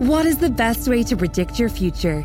What is the best way to predict your future?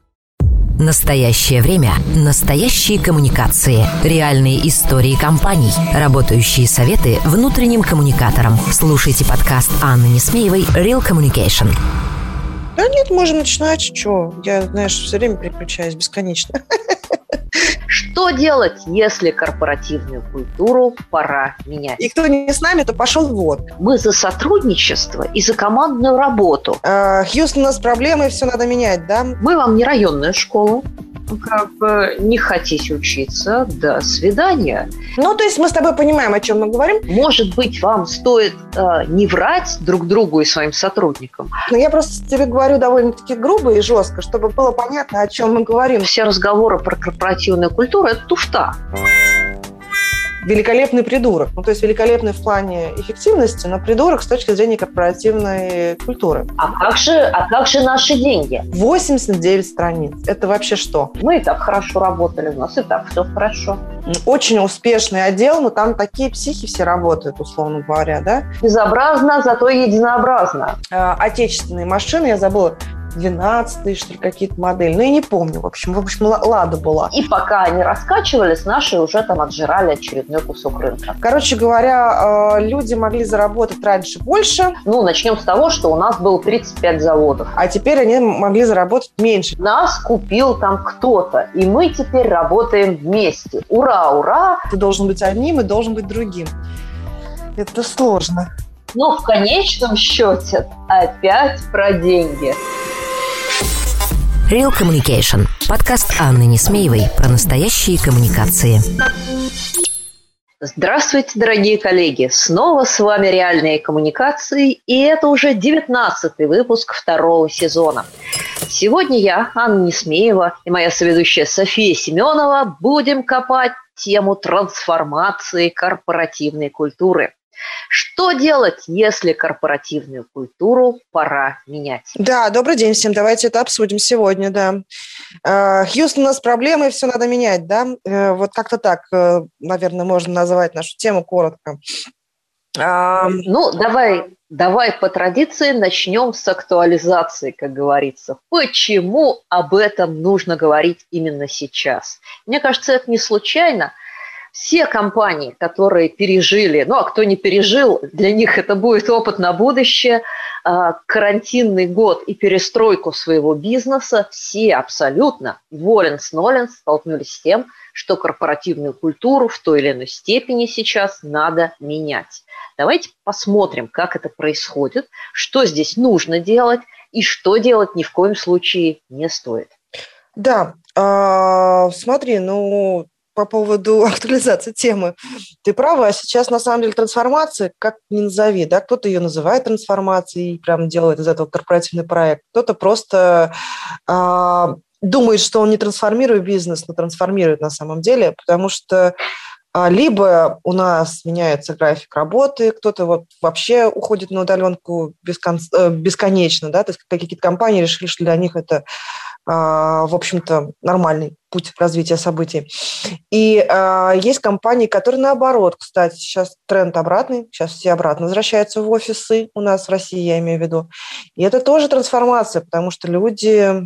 Настоящее время. Настоящие коммуникации. Реальные истории компаний. Работающие советы внутренним коммуникаторам. Слушайте подкаст Анны Несмеевой «Real Communication». Да нет, можем начинать. Что? Я, знаешь, все время переключаюсь бесконечно. Что делать, если корпоративную культуру пора менять? И кто не с нами, то пошел вот. Мы за сотрудничество и за командную работу. А, Хьюстон, у нас проблемы, все надо менять, да? Мы вам не районная школа. Как бы не хотите учиться, до свидания. Ну, то есть мы с тобой понимаем, о чем мы говорим. Может быть, вам стоит э, не врать друг другу и своим сотрудникам. Но я просто тебе говорю довольно-таки грубо и жестко, чтобы было понятно, о чем мы говорим. Все разговоры про корпоративную культуру – это туфта великолепный придурок. Ну, то есть великолепный в плане эффективности, но придурок с точки зрения корпоративной культуры. А как же, а как же наши деньги? 89 страниц. Это вообще что? Мы и так хорошо работали, у нас и так все хорошо. Очень успешный отдел, но там такие психи все работают, условно говоря, да? Безобразно, зато единообразно. А, отечественные машины, я забыла, 12 что ли, какие-то модели. Ну, я не помню. В общем, в общем, Лада была. И пока они раскачивались, наши уже там отжирали очередной кусок рынка. Короче говоря, э, люди могли заработать раньше больше. Ну, начнем с того, что у нас было 35 заводов. А теперь они могли заработать меньше. Нас купил там кто-то, и мы теперь работаем вместе. Ура, ура! Ты должен быть одним и должен быть другим. Это сложно. Но в конечном счете опять про деньги. Real Communication. Подкаст Анны Несмеевой про настоящие коммуникации. Здравствуйте, дорогие коллеги! Снова с вами «Реальные коммуникации», и это уже девятнадцатый выпуск второго сезона. Сегодня я, Анна Несмеева, и моя соведущая София Семенова будем копать тему трансформации корпоративной культуры – что делать, если корпоративную культуру пора менять? Да, добрый день всем. Давайте это обсудим сегодня, да. А, Хьюстон, у нас проблемы, все надо менять, да? Э, вот как-то так, э, наверное, можно называть нашу тему коротко. Ну, давай, давай по традиции начнем с актуализации, как говорится. Почему об этом нужно говорить именно сейчас? Мне кажется, это не случайно все компании, которые пережили, ну а кто не пережил, для них это будет опыт на будущее, а, карантинный год и перестройку своего бизнеса, все абсолютно, волен-снолен, столкнулись с тем, что корпоративную культуру в той или иной степени сейчас надо менять. Давайте посмотрим, как это происходит, что здесь нужно делать и что делать ни в коем случае не стоит. Да, э, смотри, ну по поводу актуализации темы. Ты права, сейчас на самом деле трансформация, как ни назови, да, кто-то ее называет трансформацией, прям делает из этого корпоративный проект, кто-то просто э, думает, что он не трансформирует бизнес, но трансформирует на самом деле, потому что а, либо у нас меняется график работы, кто-то вот вообще уходит на удаленку э, бесконечно, да, то есть какие-то компании решили, что для них это а, в общем-то, нормальный путь развития событий. И э, есть компании, которые наоборот, кстати, сейчас тренд обратный, сейчас все обратно возвращаются в офисы у нас в России, я имею в виду. И это тоже трансформация, потому что люди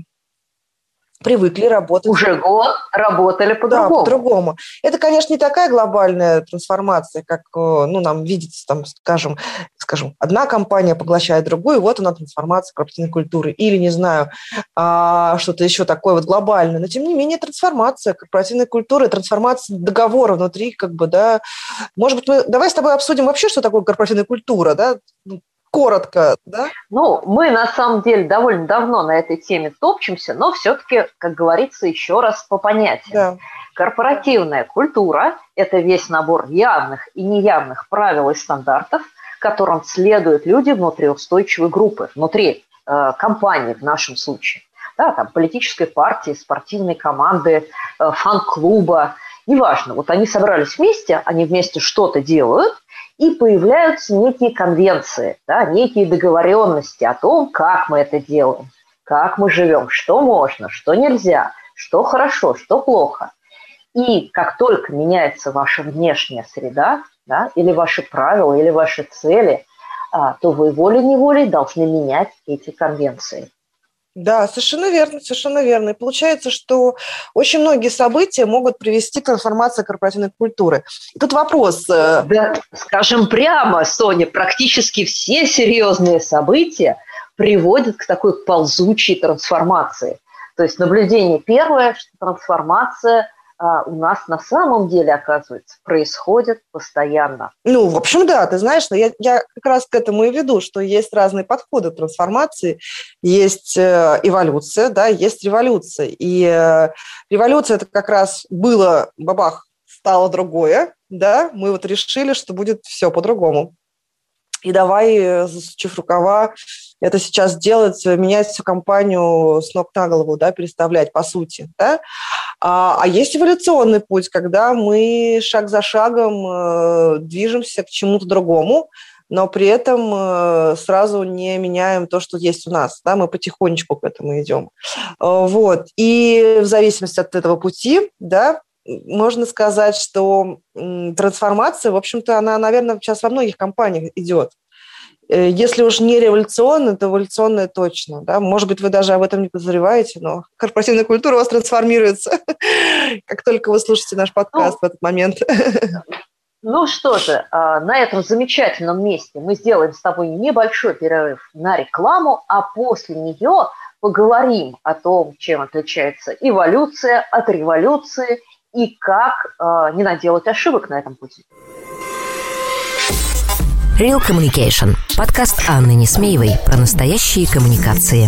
привыкли работать. Уже год работали по-другому. Да, по-другому. Это, конечно, не такая глобальная трансформация, как э, ну, нам видится, там, скажем, скажем, одна компания поглощает другую, вот она трансформация корпоративной культуры. Или, не знаю, а, что-то еще такое вот глобальное. Но, тем не менее, трансформация корпоративной культуры, трансформация договора внутри, как бы, да. Может быть, мы... Давай с тобой обсудим вообще, что такое корпоративная культура, да? Коротко, да? Ну, мы на самом деле довольно давно на этой теме топчемся, но все-таки, как говорится, еще раз по понятиям. Да. Корпоративная культура – это весь набор явных и неявных правил и стандартов, которым следуют люди внутри устойчивой группы, внутри э, компании в нашем случае. да, там, политической партии, спортивной команды, э, фан-клуба, неважно. Вот они собрались вместе, они вместе что-то делают, и появляются некие конвенции, да, некие договоренности о том, как мы это делаем, как мы живем, что можно, что нельзя, что хорошо, что плохо. И как только меняется ваша внешняя среда, да, или ваши правила, или ваши цели, а, то вы волей-неволей должны менять эти конвенции. Да, совершенно верно, совершенно верно. И получается, что очень многие события могут привести к трансформации корпоративной культуры. И тут вопрос. Э, да, скажем прямо, Соня, практически все серьезные события приводят к такой ползучей трансформации. То есть наблюдение первое, что трансформация у нас на самом деле, оказывается, происходит постоянно. Ну, в общем, да, ты знаешь, я, я как раз к этому и веду, что есть разные подходы трансформации, есть э, эволюция, да, есть революция. И э, революция – это как раз было, бабах, стало другое, да, мы вот решили, что будет все по-другому. И давай, э, засучив рукава, это сейчас делать, менять всю компанию с ног на голову, да, переставлять, по сути, да. А, а есть эволюционный путь, когда мы шаг за шагом э, движемся к чему-то другому, но при этом э, сразу не меняем то, что есть у нас. Да, мы потихонечку к этому идем. Э, вот. И в зависимости от этого пути, да, можно сказать, что трансформация, в общем-то, она, наверное, сейчас во многих компаниях идет. Э, если уж не революционно, то эволюционное точно. Да? Может быть, вы даже об этом не подозреваете, но корпоративная культура у вас трансформируется, как только вы слушаете наш подкаст ну, в этот момент. Ну что же, а, на этом замечательном месте мы сделаем с тобой небольшой перерыв на рекламу, а после нее поговорим о том, чем отличается эволюция от революции и как а, не наделать ошибок на этом пути. Real Communication. Подкаст Анны Несмеевой про настоящие коммуникации.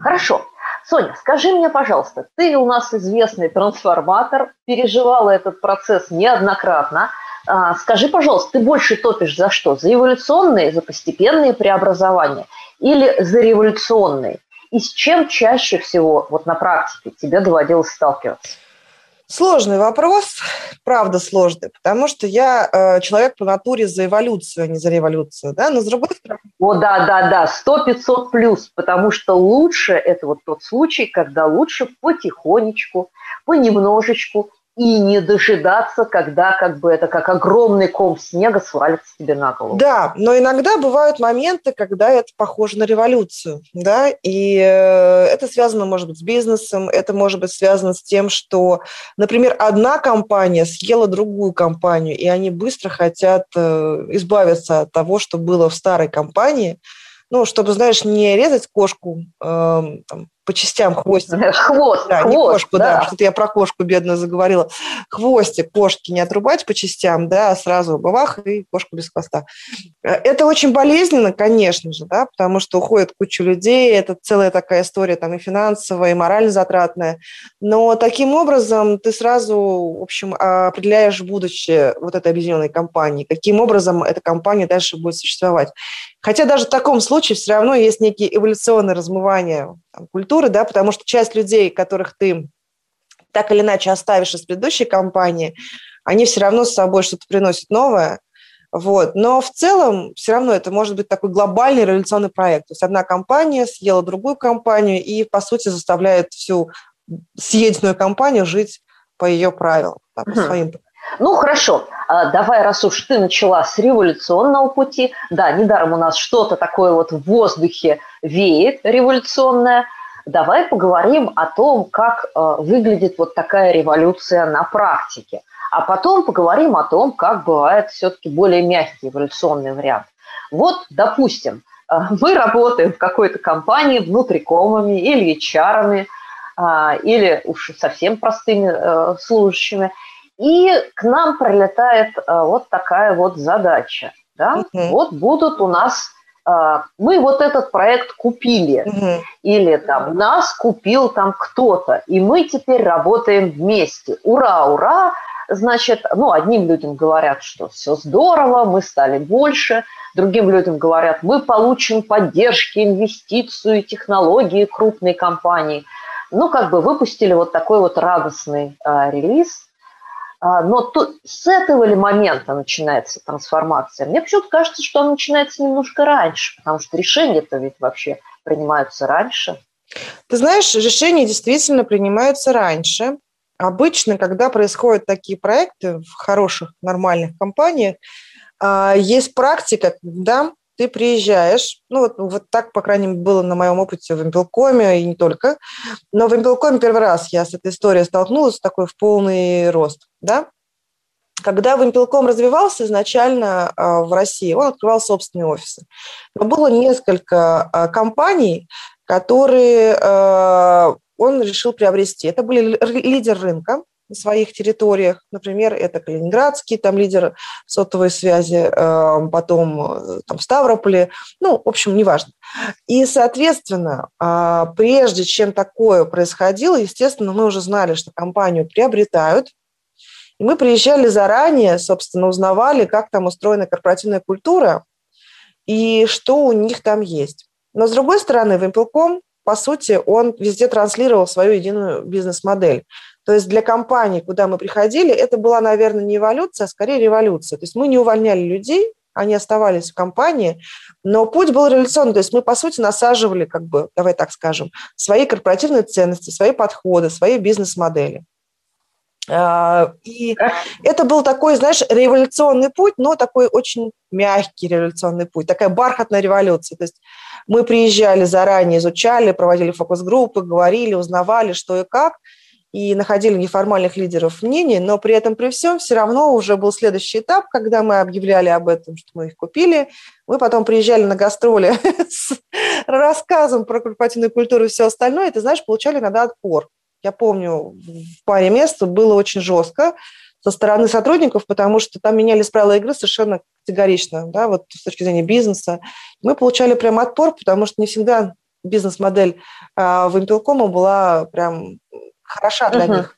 Хорошо. Соня, скажи мне, пожалуйста, ты у нас известный трансформатор, переживала этот процесс неоднократно. А, скажи, пожалуйста, ты больше топишь за что? За эволюционные, за постепенные преобразования или за революционные? И с чем чаще всего вот на практике тебе доводилось сталкиваться? Сложный вопрос, правда сложный, потому что я э, человек по натуре за эволюцию, а не за революцию, да, но с другой стороны... О, да, да, да, 100-500 плюс, потому что лучше, это вот тот случай, когда лучше потихонечку, понемножечку и не дожидаться, когда как бы это как огромный ком снега свалится тебе на голову. Да, но иногда бывают моменты, когда это похоже на революцию, да, и э, это связано, может быть, с бизнесом, это может быть связано с тем, что, например, одна компания съела другую компанию, и они быстро хотят э, избавиться от того, что было в старой компании, ну, чтобы, знаешь, не резать кошку э, там, по частям хвостик. Хвост, да, хвост, не кошку, да. да. Что-то я про кошку бедную заговорила. Хвостик кошки не отрубать по частям, да, а сразу бабах и кошку без хвоста. Э, это очень болезненно, конечно же, да, потому что уходит куча людей, это целая такая история там и финансовая, и морально затратная. Но таким образом ты сразу, в общем, определяешь будущее вот этой объединенной компании, каким образом эта компания дальше будет существовать. Хотя даже в таком случае все равно есть некие эволюционные размывания там, культуры, да, потому что часть людей, которых ты так или иначе оставишь из предыдущей компании, они все равно с собой что-то приносят новое, вот. Но в целом все равно это может быть такой глобальный революционный проект. То есть одна компания съела другую компанию и, по сути, заставляет всю съеденную компанию жить по ее правилам, да, по своим правилам. Ну, хорошо, а, давай, раз уж ты начала с революционного пути, да, недаром у нас что-то такое вот в воздухе веет революционное, давай поговорим о том, как а, выглядит вот такая революция на практике. А потом поговорим о том, как бывает все-таки более мягкий эволюционный вариант. Вот, допустим, мы работаем в какой-то компании внутрикомами или HR, или уж совсем простыми служащими, и к нам прилетает вот такая вот задача. Да? Угу. Вот будут у нас а, мы вот этот проект купили, угу. или там нас купил там кто-то, и мы теперь работаем вместе. Ура, ура! Значит, ну, одним людям говорят, что все здорово, мы стали больше, другим людям говорят, мы получим поддержки, инвестицию, технологии крупной компании. Ну, как бы выпустили вот такой вот радостный э, релиз, а, но тут, с этого ли момента начинается трансформация? Мне почему-то кажется, что она начинается немножко раньше, потому что решения-то ведь вообще принимаются раньше. Ты знаешь, решения действительно принимаются раньше. Обычно, когда происходят такие проекты в хороших, нормальных компаниях, а, есть практика, когда ты приезжаешь, ну вот, вот так, по крайней мере, было на моем опыте в Импелкоме и не только, но в Импелкоме первый раз я с этой историей столкнулась, такой в полный рост, да, когда Вимпелком развивался изначально а, в России, он открывал собственные офисы. Но было несколько а, компаний, которые а, он решил приобрести. Это были лидер рынка, на своих территориях. Например, это Калининградский, там лидер сотовой связи, э, потом э, там Ставрополе, ну, в общем, неважно. И, соответственно, а, прежде чем такое происходило, естественно, мы уже знали, что компанию приобретают, и мы приезжали заранее, собственно, узнавали, как там устроена корпоративная культура и что у них там есть. Но, с другой стороны, Вимпелком, по сути, он везде транслировал свою единую бизнес-модель. То есть для компании, куда мы приходили, это была, наверное, не эволюция, а скорее революция. То есть мы не увольняли людей, они оставались в компании, но путь был революционный. То есть мы, по сути, насаживали, как бы, давай так скажем, свои корпоративные ценности, свои подходы, свои бизнес-модели. А, и это был такой, знаешь, революционный путь, но такой очень мягкий революционный путь, такая бархатная революция. То есть мы приезжали заранее, изучали, проводили фокус-группы, говорили, узнавали, что и как – и находили неформальных лидеров мнений, но при этом при всем все равно уже был следующий этап, когда мы объявляли об этом, что мы их купили. Мы потом приезжали на гастроли с рассказом про корпоративную культуру и все остальное, и, ты знаешь, получали иногда отпор. Я помню, в паре мест было очень жестко со стороны сотрудников, потому что там менялись правила игры совершенно категорично, да, вот с точки зрения бизнеса. Мы получали прям отпор, потому что не всегда бизнес-модель а, в Импелкома была прям хороша для угу. них.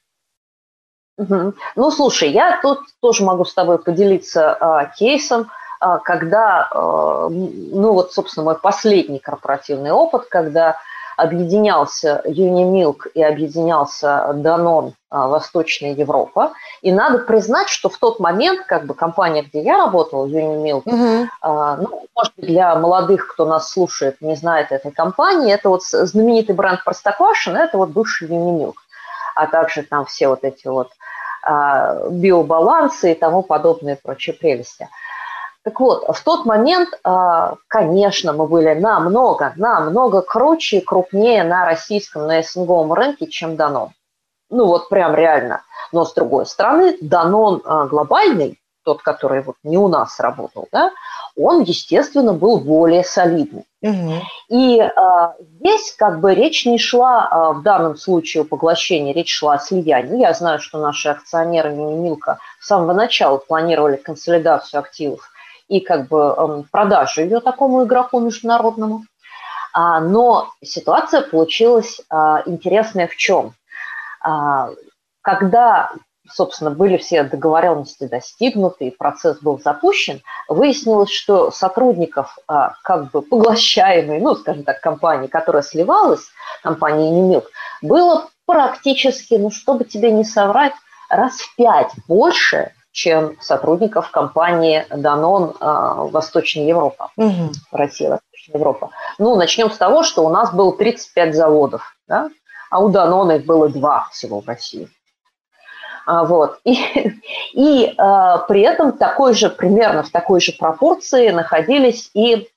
Угу. Ну, слушай, я тут тоже могу с тобой поделиться а, кейсом, а, когда, а, ну вот, собственно, мой последний корпоративный опыт, когда объединялся Юнимилк и объединялся Данон а, Восточная Европа. И надо признать, что в тот момент, как бы компания, где я работала, Юнимилк, угу. а, ну, может быть, для молодых, кто нас слушает, не знает этой компании, это вот знаменитый бренд Простоквашино, это вот бывший Юнимилк а также там все вот эти вот а, биобалансы и тому подобные прочие прелести. Так вот, в тот момент, а, конечно, мы были намного, намного круче и крупнее на российском, на СНГовом рынке, чем Данон. Ну вот прям реально. Но с другой стороны, Данон а, глобальный, тот, который вот не у нас работал, да, он, естественно, был более солидный. И а, здесь как бы речь не шла а, в данном случае о поглощении, речь шла о слиянии. Я знаю, что наши акционеры Милка с самого начала планировали консолидацию активов и как бы э, продажу ее такому игроку международному. А, но ситуация получилась а, интересная в чем? А, когда собственно, были все договоренности достигнуты, и процесс был запущен, выяснилось, что сотрудников, а, как бы поглощаемой, ну, скажем так, компании, которая сливалась, компании Немилк, было практически, ну, чтобы тебе не соврать, раз в пять больше, чем сотрудников компании Данон Восточная Европа, угу. Россия, Восточная Европа. Ну, начнем с того, что у нас было 35 заводов, да? а у Данона их было два всего в России. А, вот. И, и а, при этом такой же, примерно в такой же пропорции находились и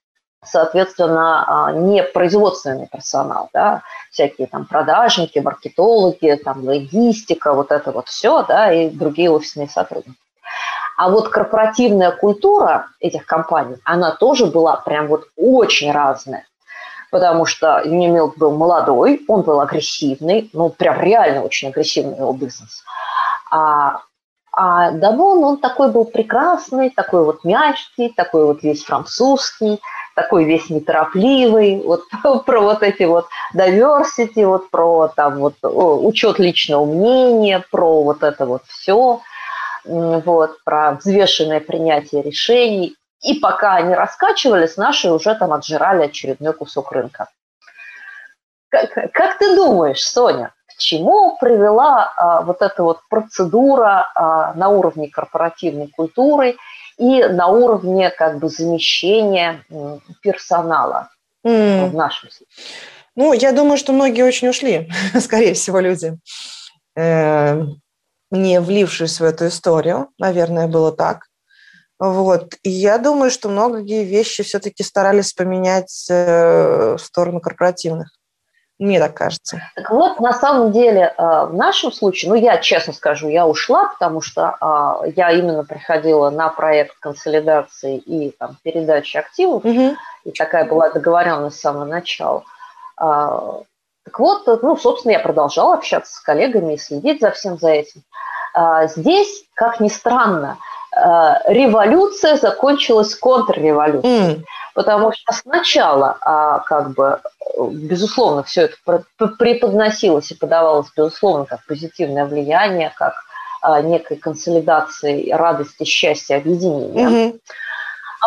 соответственно, а, не производственный персонал, да, всякие там продажники, маркетологи, там логистика, вот это вот все, да, и другие офисные сотрудники. А вот корпоративная культура этих компаний, она тоже была прям вот очень разная. Потому что Unimilk был молодой, он был агрессивный, ну, прям реально очень агрессивный его бизнес. А, а Данон, он такой был прекрасный, такой вот мягкий, такой вот весь французский, такой весь неторопливый, вот про вот эти вот diversity, вот про там вот учет личного мнения, про вот это вот все, вот, про взвешенное принятие решений. И пока они раскачивались, наши уже там отжирали очередной кусок рынка. Как, как ты думаешь, Соня, к чему привела а, вот эта вот процедура а, на уровне корпоративной культуры и на уровне как бы замещения персонала mm. в нашем случае? Ну, я думаю, что многие очень ушли, скорее всего, люди, э, не влившись в эту историю. Наверное, было так. Вот. И я думаю, что многие вещи все-таки старались поменять э, в сторону корпоративных. Мне так кажется. Так вот, на самом деле, э, в нашем случае, ну, я честно скажу, я ушла, потому что э, я именно приходила на проект консолидации и там, передачи активов, угу. и такая была договоренность с самого начала. А, так вот, ну, собственно, я продолжала общаться с коллегами и следить за всем за этим. А, здесь, как ни странно, революция закончилась контрреволюцией. Mm. Потому что сначала, а, как бы, безусловно, все это преподносилось и подавалось, безусловно, как позитивное влияние, как а, некой консолидации радости, счастья, объединения. Mm-hmm.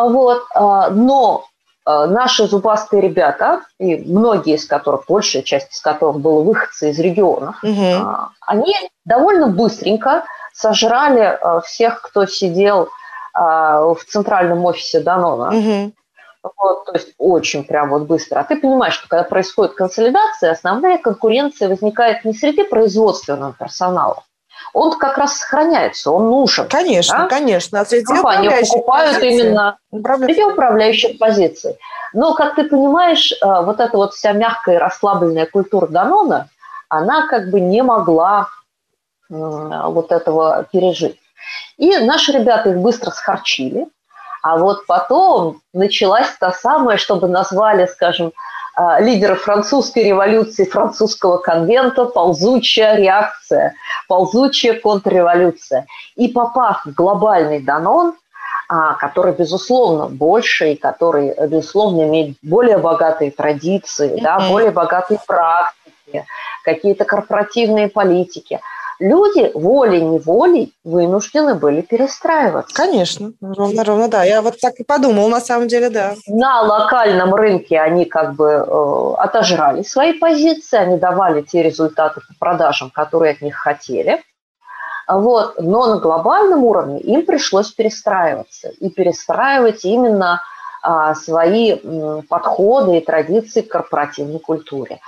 Вот, а, но наши зубастые ребята, и многие из которых, большая часть из которых было выходцы из регионов, угу. они довольно быстренько сожрали всех, кто сидел в центральном офисе Данона. Угу. Вот, то есть очень прям вот быстро. А ты понимаешь, что когда происходит консолидация, основная конкуренция возникает не среди производственного персонала. Он как раз сохраняется, он нужен. Конечно, да? конечно. А среди Компании покупают позиций. именно среди управляющих позиций. Но, как ты понимаешь, э, вот эта вот вся мягкая и расслабленная культура Данона, она как бы не могла вот этого пережить. И наши ребята их быстро схарчили, а вот потом началась та самая, чтобы назвали, скажем, а, лидера французской революции, французского конвента, ползучая реакция, ползучая контрреволюция. И попав в глобальный Данон, а, который, безусловно, больше и который, безусловно, имеет более богатые традиции, mm-hmm. да, более богатые практики, какие-то корпоративные политики – люди волей-неволей вынуждены были перестраиваться. Конечно, ровно, ровно, да. Я вот так и подумал, на самом деле, да. На локальном рынке они как бы э, отожрали свои позиции, они давали те результаты по продажам, которые от них хотели. Вот. Но на глобальном уровне им пришлось перестраиваться. И перестраивать именно а, свои м, подходы и традиции к корпоративной культуре.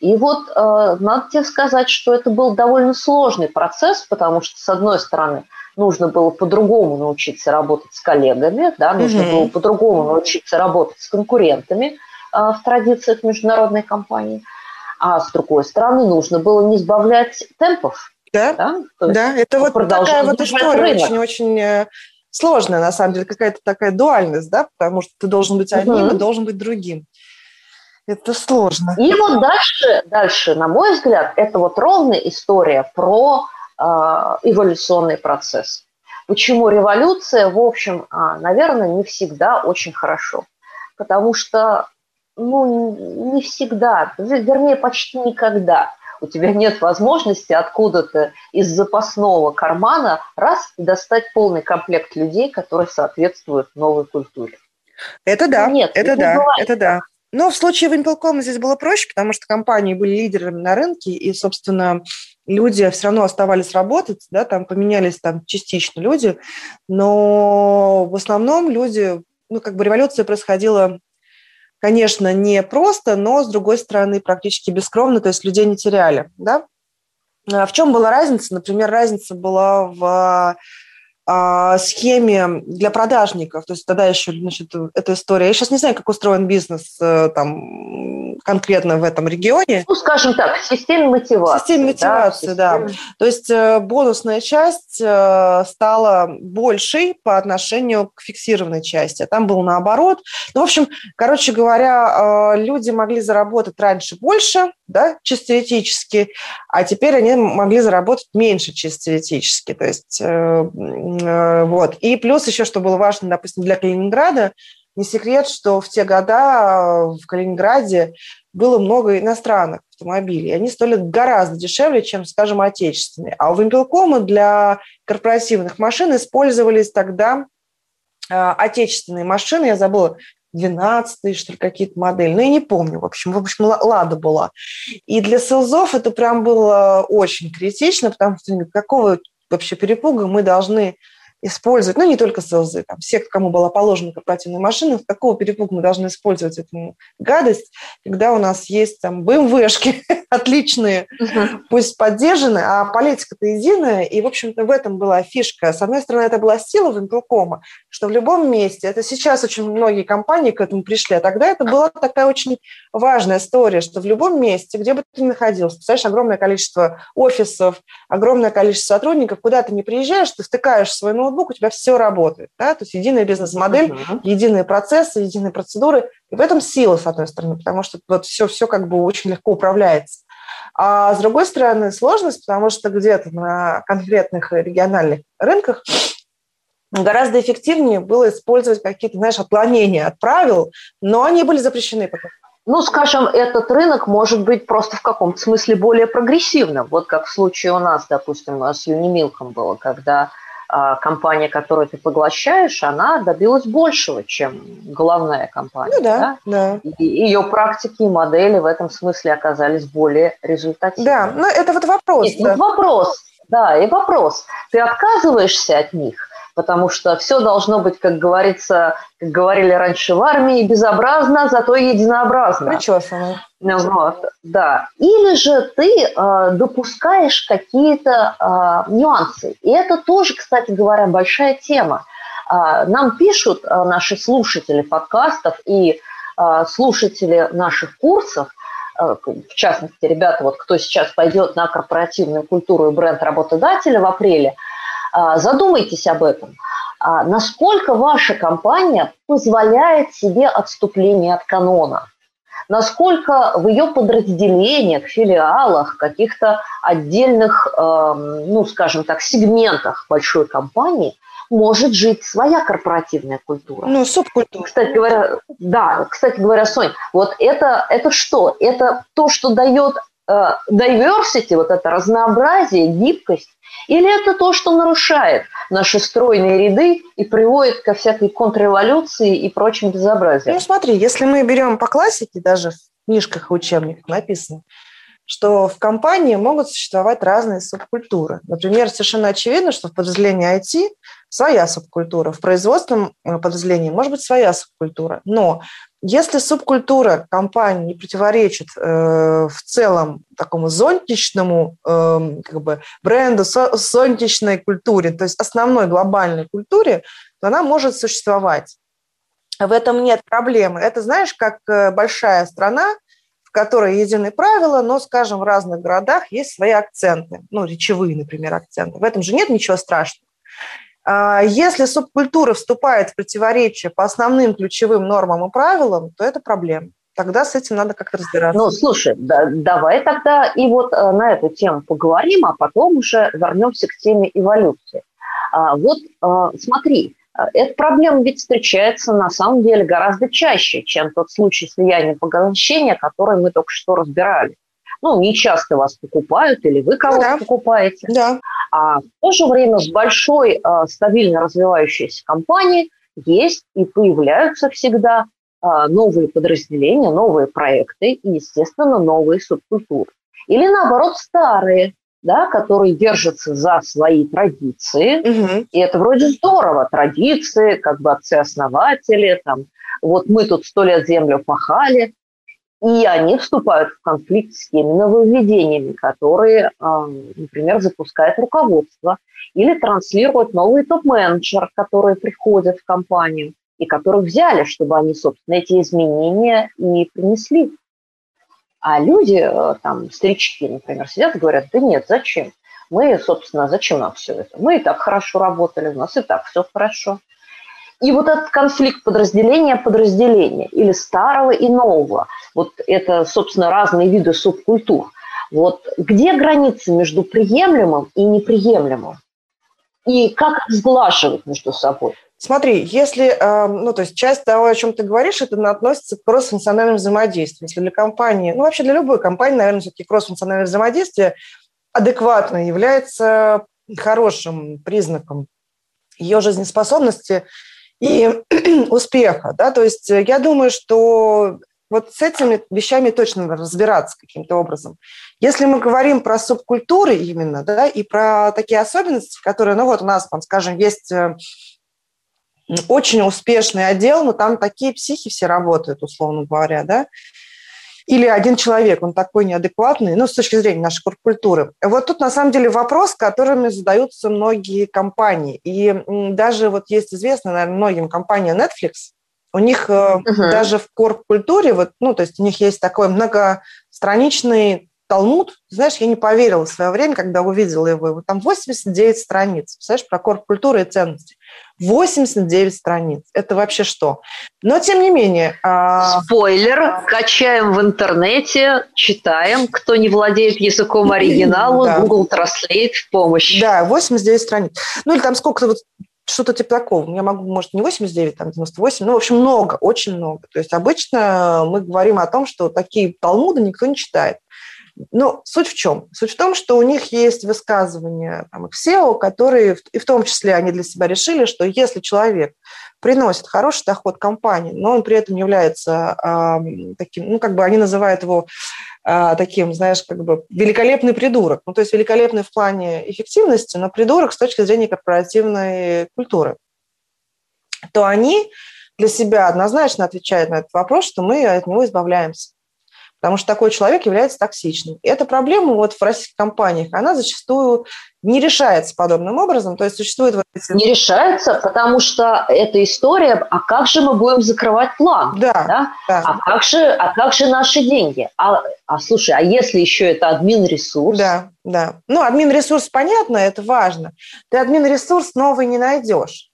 И вот э, надо тебе сказать, что это был довольно сложный процесс, потому что, с одной стороны, нужно было по-другому научиться работать с коллегами, да, нужно угу. было по-другому научиться работать с конкурентами э, в традициях международной компании, а с другой стороны, нужно было не сбавлять темпов. Да, да, да это вот такая вот история очень-очень э, сложная, на самом деле, какая-то такая дуальность, да, потому что ты должен быть одним угу. и должен быть другим. Это сложно. И вот дальше, дальше, на мой взгляд, это вот ровная история про э, эволюционный процесс. Почему революция, в общем, э, наверное, не всегда очень хорошо. Потому что, ну, не всегда, вернее, почти никогда у тебя нет возможности откуда-то из запасного кармана раз достать полный комплект людей, которые соответствуют новой культуре. Это да, Нет, это да, это да. Но в случае Wimpelcom здесь было проще, потому что компании были лидерами на рынке, и, собственно, люди все равно оставались работать, да, там поменялись там частично люди, но в основном люди, ну, как бы революция происходила, конечно, не просто, но, с другой стороны, практически бескровно, то есть людей не теряли, да. А в чем была разница? Например, разница была в схеме для продажников, то есть тогда еще, значит, эта история. Я сейчас не знаю, как устроен бизнес э, там конкретно в этом регионе. Ну, скажем так, система мотивации. Система мотивации, да. да. То есть э, бонусная часть э, стала большей по отношению к фиксированной части, а там было наоборот. Ну, в общем, короче говоря, люди могли заработать раньше больше, да, чисто теоретически, а теперь они могли заработать меньше чисто теоретически. То есть Э, вот. И плюс еще, что было важно, допустим, для Калининграда, не секрет, что в те года в Калининграде было много иностранных автомобилей. Они стоили гораздо дешевле, чем, скажем, отечественные. А у Вимпелкома для корпоративных машин использовались тогда э, отечественные машины, я забыла, 12 что ли, какие-то модели. Ну, я не помню. В общем, в общем, Лада была. И для селзов это прям было очень критично, потому что какого вообще перепуга мы должны использовать, ну, не только СЛЗ, там, все, кому была положена корпоративная машина, в какого перепуга мы должны использовать эту гадость, когда у нас есть там БМВшки отличные, пусть поддержаны, а политика-то единая, и, в общем-то, в этом была фишка. С одной стороны, это была сила Винпелкома, что в любом месте, это сейчас очень многие компании к этому пришли, а тогда это была такая очень важная история, что в любом месте, где бы ты ни находился, представляешь, огромное количество офисов, огромное количество сотрудников, куда ты не приезжаешь, ты втыкаешь свой ноутбук, у тебя все работает, да, то есть единая бизнес-модель, uh-huh. единые процессы, единые процедуры, и в этом сила, с одной стороны, потому что вот все, все как бы очень легко управляется. А с другой стороны, сложность, потому что где-то на конкретных региональных рынках гораздо эффективнее было использовать какие-то, знаешь, отклонения от правил, но они были запрещены потом. Ну, скажем, этот рынок может быть просто в каком-то смысле более прогрессивным. Вот как в случае у нас, допустим, с Юнимилком было, когда компания, которую ты поглощаешь, она добилась большего, чем головная компания. Ну да, да. да. И ее практики и модели в этом смысле оказались более результативными. Да, но это вот вопрос. Нет, да. вот вопрос, да, и вопрос. Ты отказываешься от них, потому что все должно быть, как говорится, как говорили раньше в армии, безобразно, зато единообразно. Причесано. Вот, да. Или же ты э, допускаешь какие-то э, нюансы. И это тоже, кстати говоря, большая тема. Э, нам пишут э, наши слушатели подкастов и э, слушатели наших курсов, э, в частности, ребята, вот кто сейчас пойдет на корпоративную культуру и бренд работодателя в апреле, задумайтесь об этом. А насколько ваша компания позволяет себе отступление от канона? насколько в ее подразделениях, филиалах, каких-то отдельных, э, ну, скажем так, сегментах большой компании может жить своя корпоративная культура. Ну, субкультура. Кстати говоря, да, кстати говоря, Сонь, вот это, это что? Это то, что дает diversity, вот это разнообразие, гибкость, или это то, что нарушает наши стройные ряды и приводит ко всякой контрреволюции и прочим безобразиям? Ну, смотри, если мы берем по классике, даже в книжках и учебниках написано, что в компании могут существовать разные субкультуры. Например, совершенно очевидно, что в подразделении IT своя субкультура, в производственном э, подразделении может быть своя субкультура. Но если субкультура компании не противоречит э, в целом такому зонтичному э, как бы бренду, со, зонтичной культуре, то есть основной глобальной культуре, то она может существовать. В этом нет проблемы. Это, знаешь, как э, большая страна, в которой единые правила, но, скажем, в разных городах есть свои акценты, ну, речевые, например, акценты. В этом же нет ничего страшного. А, если субкультура вступает в противоречие по основным ключевым нормам и правилам, то это проблема. Тогда с этим надо как-то разбираться. Ну, слушай, да, давай тогда и вот э, на эту тему поговорим, а потом уже вернемся к теме эволюции. А, вот э, смотри, э, эта проблема ведь встречается на самом деле гораздо чаще, чем тот случай слияния поглощения, который мы только что разбирали ну, не часто вас покупают, или вы кого-то да. покупаете. Да. А в то же время в большой, а, стабильно развивающейся компании есть и появляются всегда а, новые подразделения, новые проекты и, естественно, новые субкультуры. Или, наоборот, старые, да, которые держатся за свои традиции. Угу. И это вроде здорово. Традиции, как бы отцы-основатели, там, вот мы тут сто лет землю пахали, И они вступают в конфликт с теми нововведениями, которые, например, запускает руководство или транслирует новый топ-менеджер, которые приходят в компанию и которых взяли, чтобы они, собственно, эти изменения и принесли. А люди, э, там, старички, например, сидят и говорят, да нет, зачем? Мы, собственно, зачем нам все это? Мы и так хорошо работали, у нас и так все хорошо. И вот этот конфликт подразделения подразделения или старого и нового, вот это, собственно, разные виды субкультур. Вот где границы между приемлемым и неприемлемым? И как сглаживать между собой? Смотри, если, эм, ну, то есть часть того, о чем ты говоришь, это относится к кроссфункциональным взаимодействиям. Если для компании, ну, вообще для любой компании, наверное, все-таки кроссфункциональное взаимодействие адекватно является хорошим признаком ее жизнеспособности и успеха. Да? То есть я думаю, что вот с этими вещами точно надо разбираться каким-то образом. Если мы говорим про субкультуры именно, да, и про такие особенности, которые, ну вот у нас, там, скажем, есть э, очень успешный отдел, но там такие психи все работают, условно говоря, да, или один человек, он такой неадекватный, ну, с точки зрения нашей культуры. Вот тут, на самом деле, вопрос, которыми задаются многие компании. И даже вот есть известно, наверное, многим компания Netflix, у них uh-huh. даже в корп-культуре, вот, ну, то есть у них есть такой многостраничный Талмуд, знаешь, я не поверила в свое время, когда увидела его. его там 89 страниц, представляешь, про корп культуры и ценности. 89 страниц. Это вообще что? Но тем не менее... А... Спойлер. Качаем в интернете, читаем. Кто не владеет языком оригинала, да. Google Translate в помощь. Да, 89 страниц. Ну или там сколько-то вот что-то типа такого. Я могу, может, не 89, там 98, ну, в общем, много, очень много. То есть обычно мы говорим о том, что такие талмуды никто не читает. Но суть в чем? Суть в том, что у них есть высказывания там, их SEO, которые, и в том числе они для себя решили, что если человек приносит хороший доход компании, но он при этом является э, таким, ну, как бы они называют его э, таким, знаешь, как бы великолепный придурок. Ну, то есть великолепный в плане эффективности, но придурок с точки зрения корпоративной культуры. То они для себя однозначно отвечают на этот вопрос, что мы от него избавляемся потому что такой человек является токсичным. И эта проблема вот в российских компаниях, она зачастую не решается подобным образом, то есть существует... Вот эти... Не решается, потому что эта история, а как же мы будем закрывать план? Да, да? да. А, как же, а как же наши деньги? А, а слушай, а если еще это админ-ресурс? Да, да. Ну, админ-ресурс, понятно, это важно. Ты админ-ресурс новый не найдешь.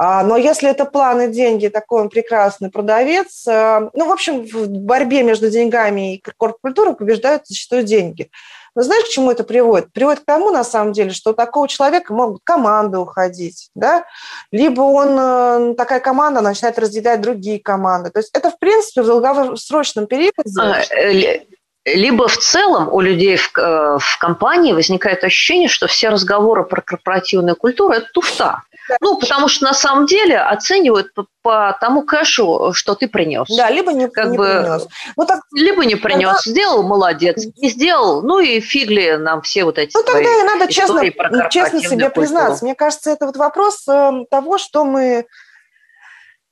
А, но если это планы, деньги, такой он прекрасный продавец, э, ну, в общем, в борьбе между деньгами и корпкультурой побеждают зачастую деньги. Но знаешь, к чему это приводит? Приводит к тому, на самом деле, что у такого человека могут команды уходить, да? либо он, э, такая команда начинает разделять другие команды. То есть это, в принципе, в долгосрочном периоде... А, э, либо в целом у людей в, в компании возникает ощущение, что все разговоры про корпоративную культуру – это туфта. Ну, потому что на самом деле оценивают по, по тому кэшу, что ты принес. Да, либо не, как не бы, принес. Ну, так, либо не принес. Тогда... Сделал, молодец. Не сделал, ну и фигли нам все вот эти Ну, тогда и надо честно, честно себе культуру. признаться. Мне кажется, это вот вопрос эм, того, что мы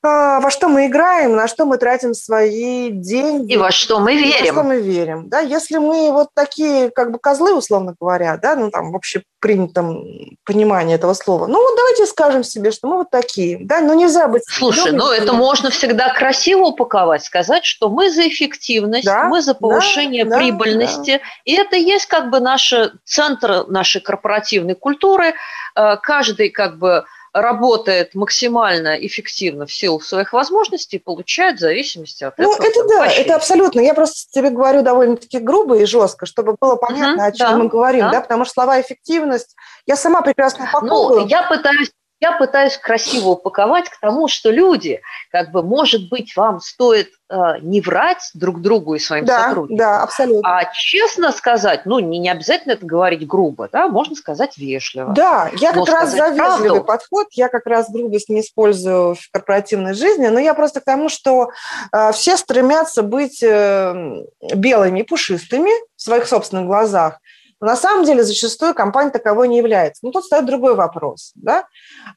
во что мы играем, на что мы тратим свои деньги. И во что мы верим. Во что мы верим. Да? Если мы вот такие как бы козлы, условно говоря, да, ну там вообще принятом понимании этого слова, ну вот давайте скажем себе, что мы вот такие. Да? Но нельзя быть... Слушай, ну это можно всегда красиво упаковать, сказать, что мы за эффективность, да? мы за повышение да, прибыльности. Да. И это есть как бы наш центр нашей корпоративной культуры. Э, каждый как бы работает максимально эффективно в силу своих возможностей, получает в зависимости от ну, этого. Ну, это да, поощрение. это абсолютно. Я просто тебе говорю довольно-таки грубо и жестко, чтобы было понятно, угу, о чем да, мы говорим, да. да, потому что слова эффективность я сама прекрасно упаковываю. Ну, я пытаюсь я пытаюсь красиво упаковать к тому, что люди, как бы, может быть, вам стоит э, не врать друг другу и своим да, сотрудникам, да, абсолютно. а честно сказать, ну, не, не обязательно это говорить грубо, да, можно сказать вежливо. Да, я как раз за вежливый правду. подход, я как раз грубость не использую в корпоративной жизни, но я просто к тому, что э, все стремятся быть э, белыми и пушистыми в своих собственных глазах, Но на самом деле зачастую компания таковой не является. Но тут стоит другой вопрос. Да?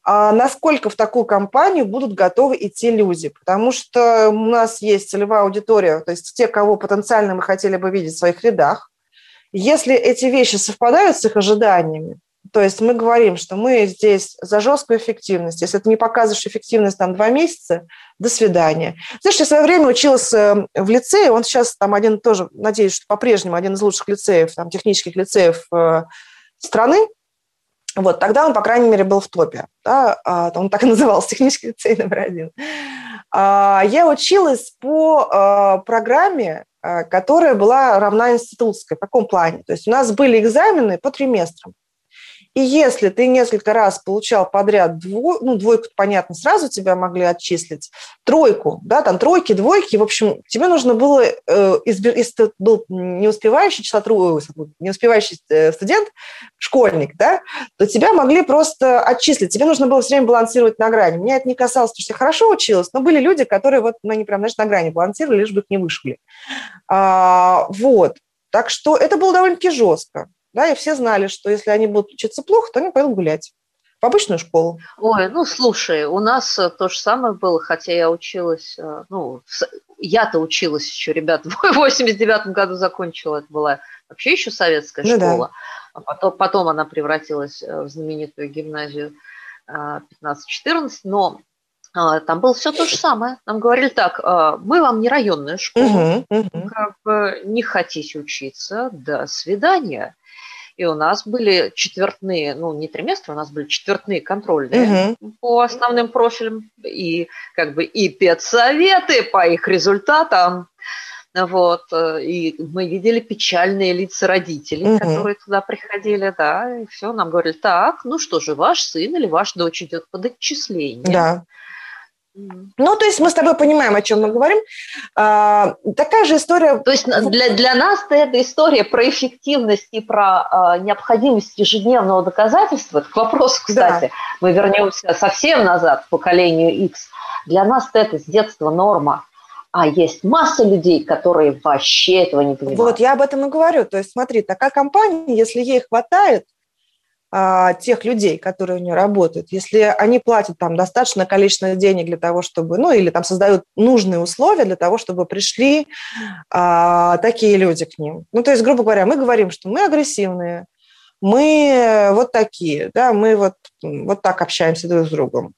А насколько в такую компанию будут готовы идти люди? Потому что у нас есть целевая аудитория, то есть те, кого потенциально мы хотели бы видеть в своих рядах. Если эти вещи совпадают с их ожиданиями, то есть мы говорим, что мы здесь за жесткую эффективность. Если ты не показываешь эффективность там два месяца, до свидания. Знаешь, я в свое время училась э, в лицее, он сейчас там один тоже, надеюсь, что по-прежнему один из лучших лицеев, там, технических лицеев э, страны. Вот, тогда он, по крайней мере, был в топе. Да? А, он так и назывался, технический лицей номер один. А, я училась по а, программе, которая была равна институтской. В каком плане? То есть у нас были экзамены по триместрам. И если ты несколько раз получал подряд двойку, ну, двойку, понятно, сразу тебя могли отчислить, тройку, да, там тройки, двойки, в общем, тебе нужно было, э, если ты был не успевающий не успевающий э, студент, школьник, да, то тебя могли просто отчислить. Тебе нужно было все время балансировать на грани. Меня это не касалось, потому что я хорошо училась, но были люди, которые вот, ну, они прям, знаешь, на грани балансировали, лишь бы их не вышли. А, вот. Так что это было довольно-таки жестко. Да, и все знали, что если они будут учиться плохо, то они пойдут гулять в обычную школу. Ой, ну слушай, у нас э, то же самое было, хотя я училась, э, ну, я-то училась еще, ребят, в 89 году закончила, это была вообще еще советская ну, школа, да. а потом, потом она превратилась э, в знаменитую гимназию 15-14, но там было все то же самое. Нам говорили так, мы вам не районная школа, угу, угу. как бы не хотите учиться, до свидания и у нас были четвертные, ну не триместры, у нас были четвертные контрольные угу. по основным профилям и как бы и педсоветы по их результатам. Вот, и мы видели печальные лица родителей, угу. которые туда приходили, да, и все, нам говорили, так, ну что же, ваш сын или ваша дочь идет под отчисление. Да. Ну, то есть мы с тобой понимаем, о чем мы говорим. А, такая же история... То есть для, для нас эта история про эффективность и про а, необходимость ежедневного доказательства, к вопросу, кстати, да. мы вернемся совсем назад, к поколению X. Для нас это с детства норма. А есть масса людей, которые вообще этого не понимают. Вот, я об этом и говорю. То есть смотри, такая компания, если ей хватает, тех людей, которые у нее работают, если они платят там достаточное количество денег для того, чтобы, ну, или там создают нужные условия для того, чтобы пришли а, такие люди к ним. Ну, то есть, грубо говоря, мы говорим, что мы агрессивные, мы вот такие, да, мы вот, вот так общаемся друг с другом.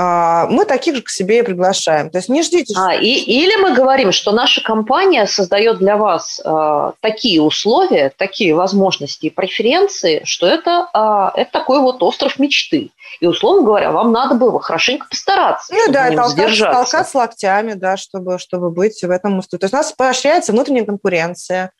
А, мы таких же к себе и приглашаем. То есть не ждите. А, и, или мы говорим, что наша компания создает для вас а, такие условия, такие возможности и преференции, что это, а, это такой вот остров мечты. И, условно говоря, вам надо было хорошенько постараться, ну, да, толкать, толкать с локтями, да, чтобы, чтобы быть в этом. То есть у нас поощряется внутренняя конкуренция,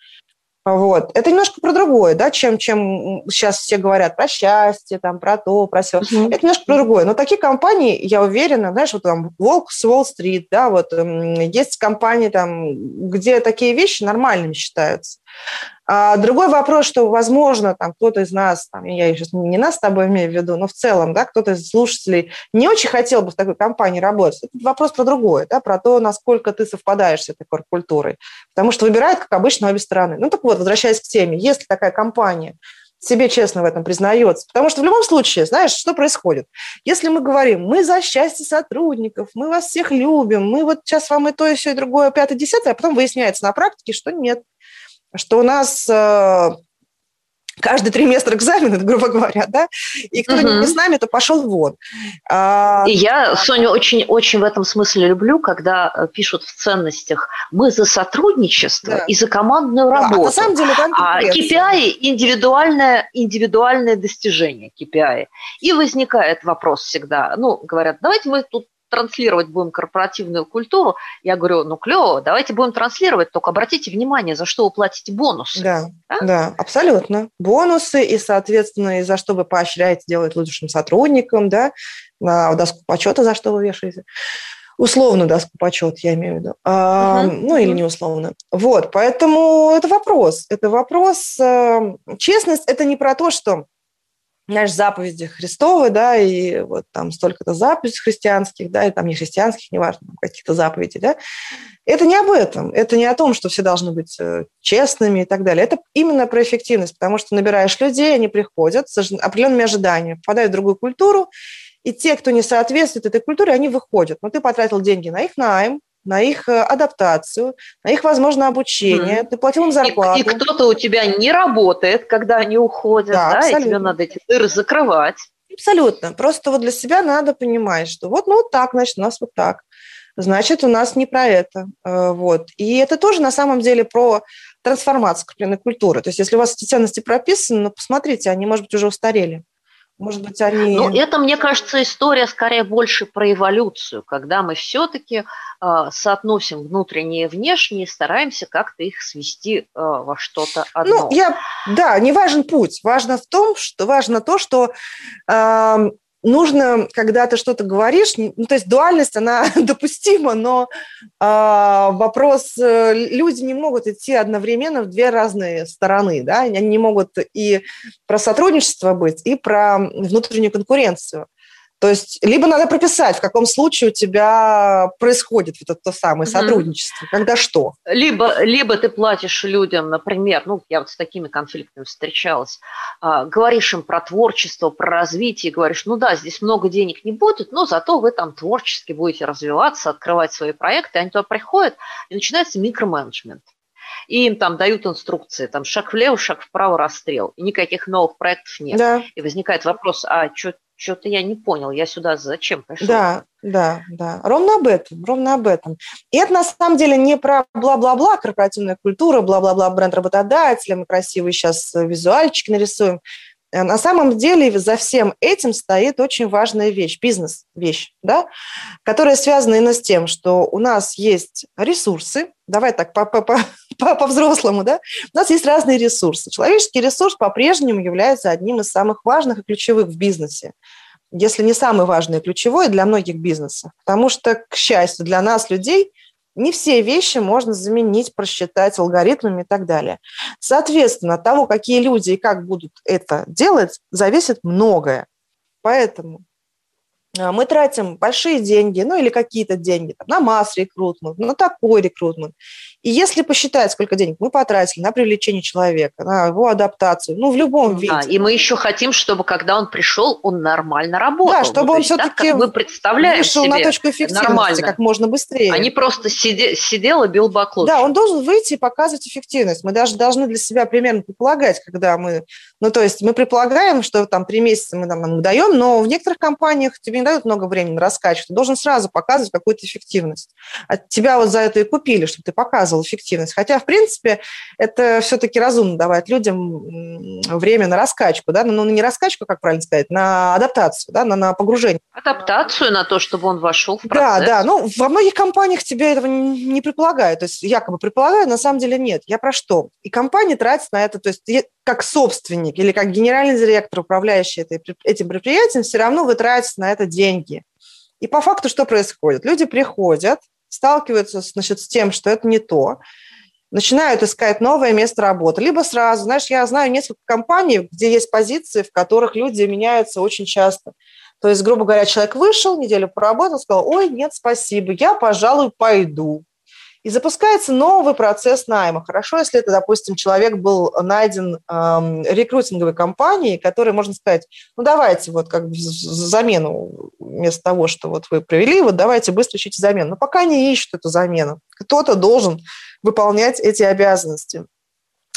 вот. Это немножко про другое, да, чем, чем сейчас все говорят про счастье, там, про то, про все. Mm-hmm. Это немножко про другое. Но такие компании, я уверена, знаешь, вот там Волк с Уолл-стрит, да, вот есть компании там, где такие вещи нормальными считаются. А другой вопрос, что, возможно, там кто-то из нас, там, я сейчас не нас с тобой имею в виду, но в целом, да, кто-то из слушателей не очень хотел бы в такой компании работать. Это вопрос про другое, да, про то, насколько ты совпадаешь с этой корпкультурой. Потому что выбирают, как обычно, обе стороны. Ну так вот, возвращаясь к теме, если такая компания себе честно в этом признается. Потому что в любом случае, знаешь, что происходит? Если мы говорим, мы за счастье сотрудников, мы вас всех любим, мы вот сейчас вам и то, и все, и другое, пятое, десятое, а потом выясняется на практике, что нет что у нас э, каждый триместр экзамены, грубо говоря, да, и кто угу. не с нами, то пошел вон. А, и я Соню очень-очень в этом смысле люблю, когда э, пишут в ценностях «мы за сотрудничество да. и за командную работу». Да, а на самом деле там а KPI – индивидуальное, индивидуальное достижение KPI. И возникает вопрос всегда, ну, говорят, давайте мы тут транслировать будем корпоративную культуру, я говорю, ну клево, давайте будем транслировать, только обратите внимание, за что вы платите бонусы. Да, да, да абсолютно. Бонусы и, соответственно, и за что вы поощряете делать лучшим сотрудникам, да, на доску почета за что вы вешаете. Условно доску почет, я имею в виду. А, uh-huh. Ну, или не условно. Вот, поэтому это вопрос. Это вопрос. Э, честность – это не про то, что знаешь, заповеди Христовы, да, и вот там столько-то заповедей христианских, да, и там не христианских, неважно, каких-то заповедей, да, это не об этом, это не о том, что все должны быть э, честными и так далее. Это именно про эффективность, потому что набираешь людей, они приходят с определенными ожиданиями, попадают в другую культуру, и те, кто не соответствует этой культуре, они выходят. Но ты потратил деньги на их найм, на их э, адаптацию, на их, возможно, обучение, mm. ты платил им зарплату. И, и кто-то у тебя не работает, когда они уходят, да, да и тебе надо эти дыры закрывать. Абсолютно. Просто вот для себя надо понимать, что вот, ну, вот так, значит, у нас вот так. Значит, у нас не про это. Э, вот. И это тоже на самом деле про трансформацию крупной культуры. То есть если у вас эти ценности прописаны, ну, посмотрите, они, может быть, уже устарели. Может быть, они... Ну, это, мне кажется, история скорее больше про эволюцию, когда мы все-таки э, соотносим внутренние и внешние, стараемся как-то их свести э, во что-то одно. Ну, я, да, не важен путь. Важно в том, что важно то, что э, нужно, когда ты что-то говоришь, ну, то есть дуальность, она допустима, но э, вопрос, э, люди не могут идти одновременно в две разные стороны, да, они не могут и про сотрудничество быть, и про внутреннюю конкуренцию. То есть либо надо прописать, в каком случае у тебя происходит вот это то самое сотрудничество, mm когда что. Либо, либо ты платишь людям, например, ну, я вот с такими конфликтами встречалась, э, говоришь им про творчество, про развитие, говоришь, ну да, здесь много денег не будет, но зато вы там творчески будете развиваться, открывать свои проекты, они туда приходят, и начинается микроменеджмент и им там дают инструкции, там шаг влево, шаг вправо, расстрел, и никаких новых проектов нет. Да. И возникает вопрос, а что что-то я не понял, я сюда зачем пришел? Да, да, да. Ровно об этом, ровно об этом. И это на самом деле не про бла-бла-бла, корпоративная культура, бла-бла-бла, бренд работодателя, мы красивый сейчас визуальчик нарисуем. Э, на самом деле за всем этим стоит очень важная вещь, бизнес-вещь, да, которая связана именно с тем, что у нас есть ресурсы, давай так по-взрослому, да, у нас есть разные ресурсы. Человеческий ресурс по-прежнему является одним из самых важных и ключевых в бизнесе если не самый важный и ключевой для многих бизнесов. Потому что, к счастью, для нас, людей, не все вещи можно заменить, просчитать алгоритмами и так далее. Соответственно, от того, какие люди и как будут это делать, зависит многое. Поэтому а, мы тратим большие деньги, ну или какие-то деньги там, на масс-рекрутмент, на такой рекрутмент. И если посчитать, сколько денег мы потратили на привлечение человека, на его адаптацию, ну в любом виде. Да, и мы еще хотим, чтобы когда он пришел, он нормально работал. Да, чтобы ну, он все-таки мы представляем вышел себе на точку эффективности нормально. как можно быстрее. А не просто сиде, сидел и бил баклуши. Да, он должен выйти и показывать эффективность. Мы даже должны для себя примерно предполагать, когда мы... Ну, то есть мы предполагаем, что там три месяца мы нам даем, но в некоторых компаниях тебе не дают много времени на раскачку. Ты должен сразу показывать какую-то эффективность. От тебя вот за это и купили, чтобы ты показывал эффективность. Хотя, в принципе, это все-таки разумно давать людям время на раскачку, да, ну, не раскачку, как правильно сказать, на адаптацию, да, на, на погружение. Адаптацию на то, чтобы он вошел в процесс. Да, да, ну, во многих компаниях тебе этого не предполагают, то есть якобы предполагают, на самом деле нет. Я про что? И компания тратит на это, то есть как собственник или как генеральный директор, управляющий этой, этим предприятием, все равно вы тратите на это деньги. И по факту что происходит? Люди приходят, сталкиваются значит, с тем, что это не то, начинают искать новое место работы. Либо сразу, знаешь, я знаю несколько компаний, где есть позиции, в которых люди меняются очень часто. То есть, грубо говоря, человек вышел, неделю поработал, сказал, ой, нет, спасибо, я, пожалуй, пойду. И запускается новый процесс найма. Хорошо, если это, допустим, человек был найден эм, рекрутинговой компанией, которая, можно сказать, ну давайте вот как бы замену вместо того, что вот вы провели, вот давайте быстро ищите замену. Но пока не ищут эту замену. Кто-то должен выполнять эти обязанности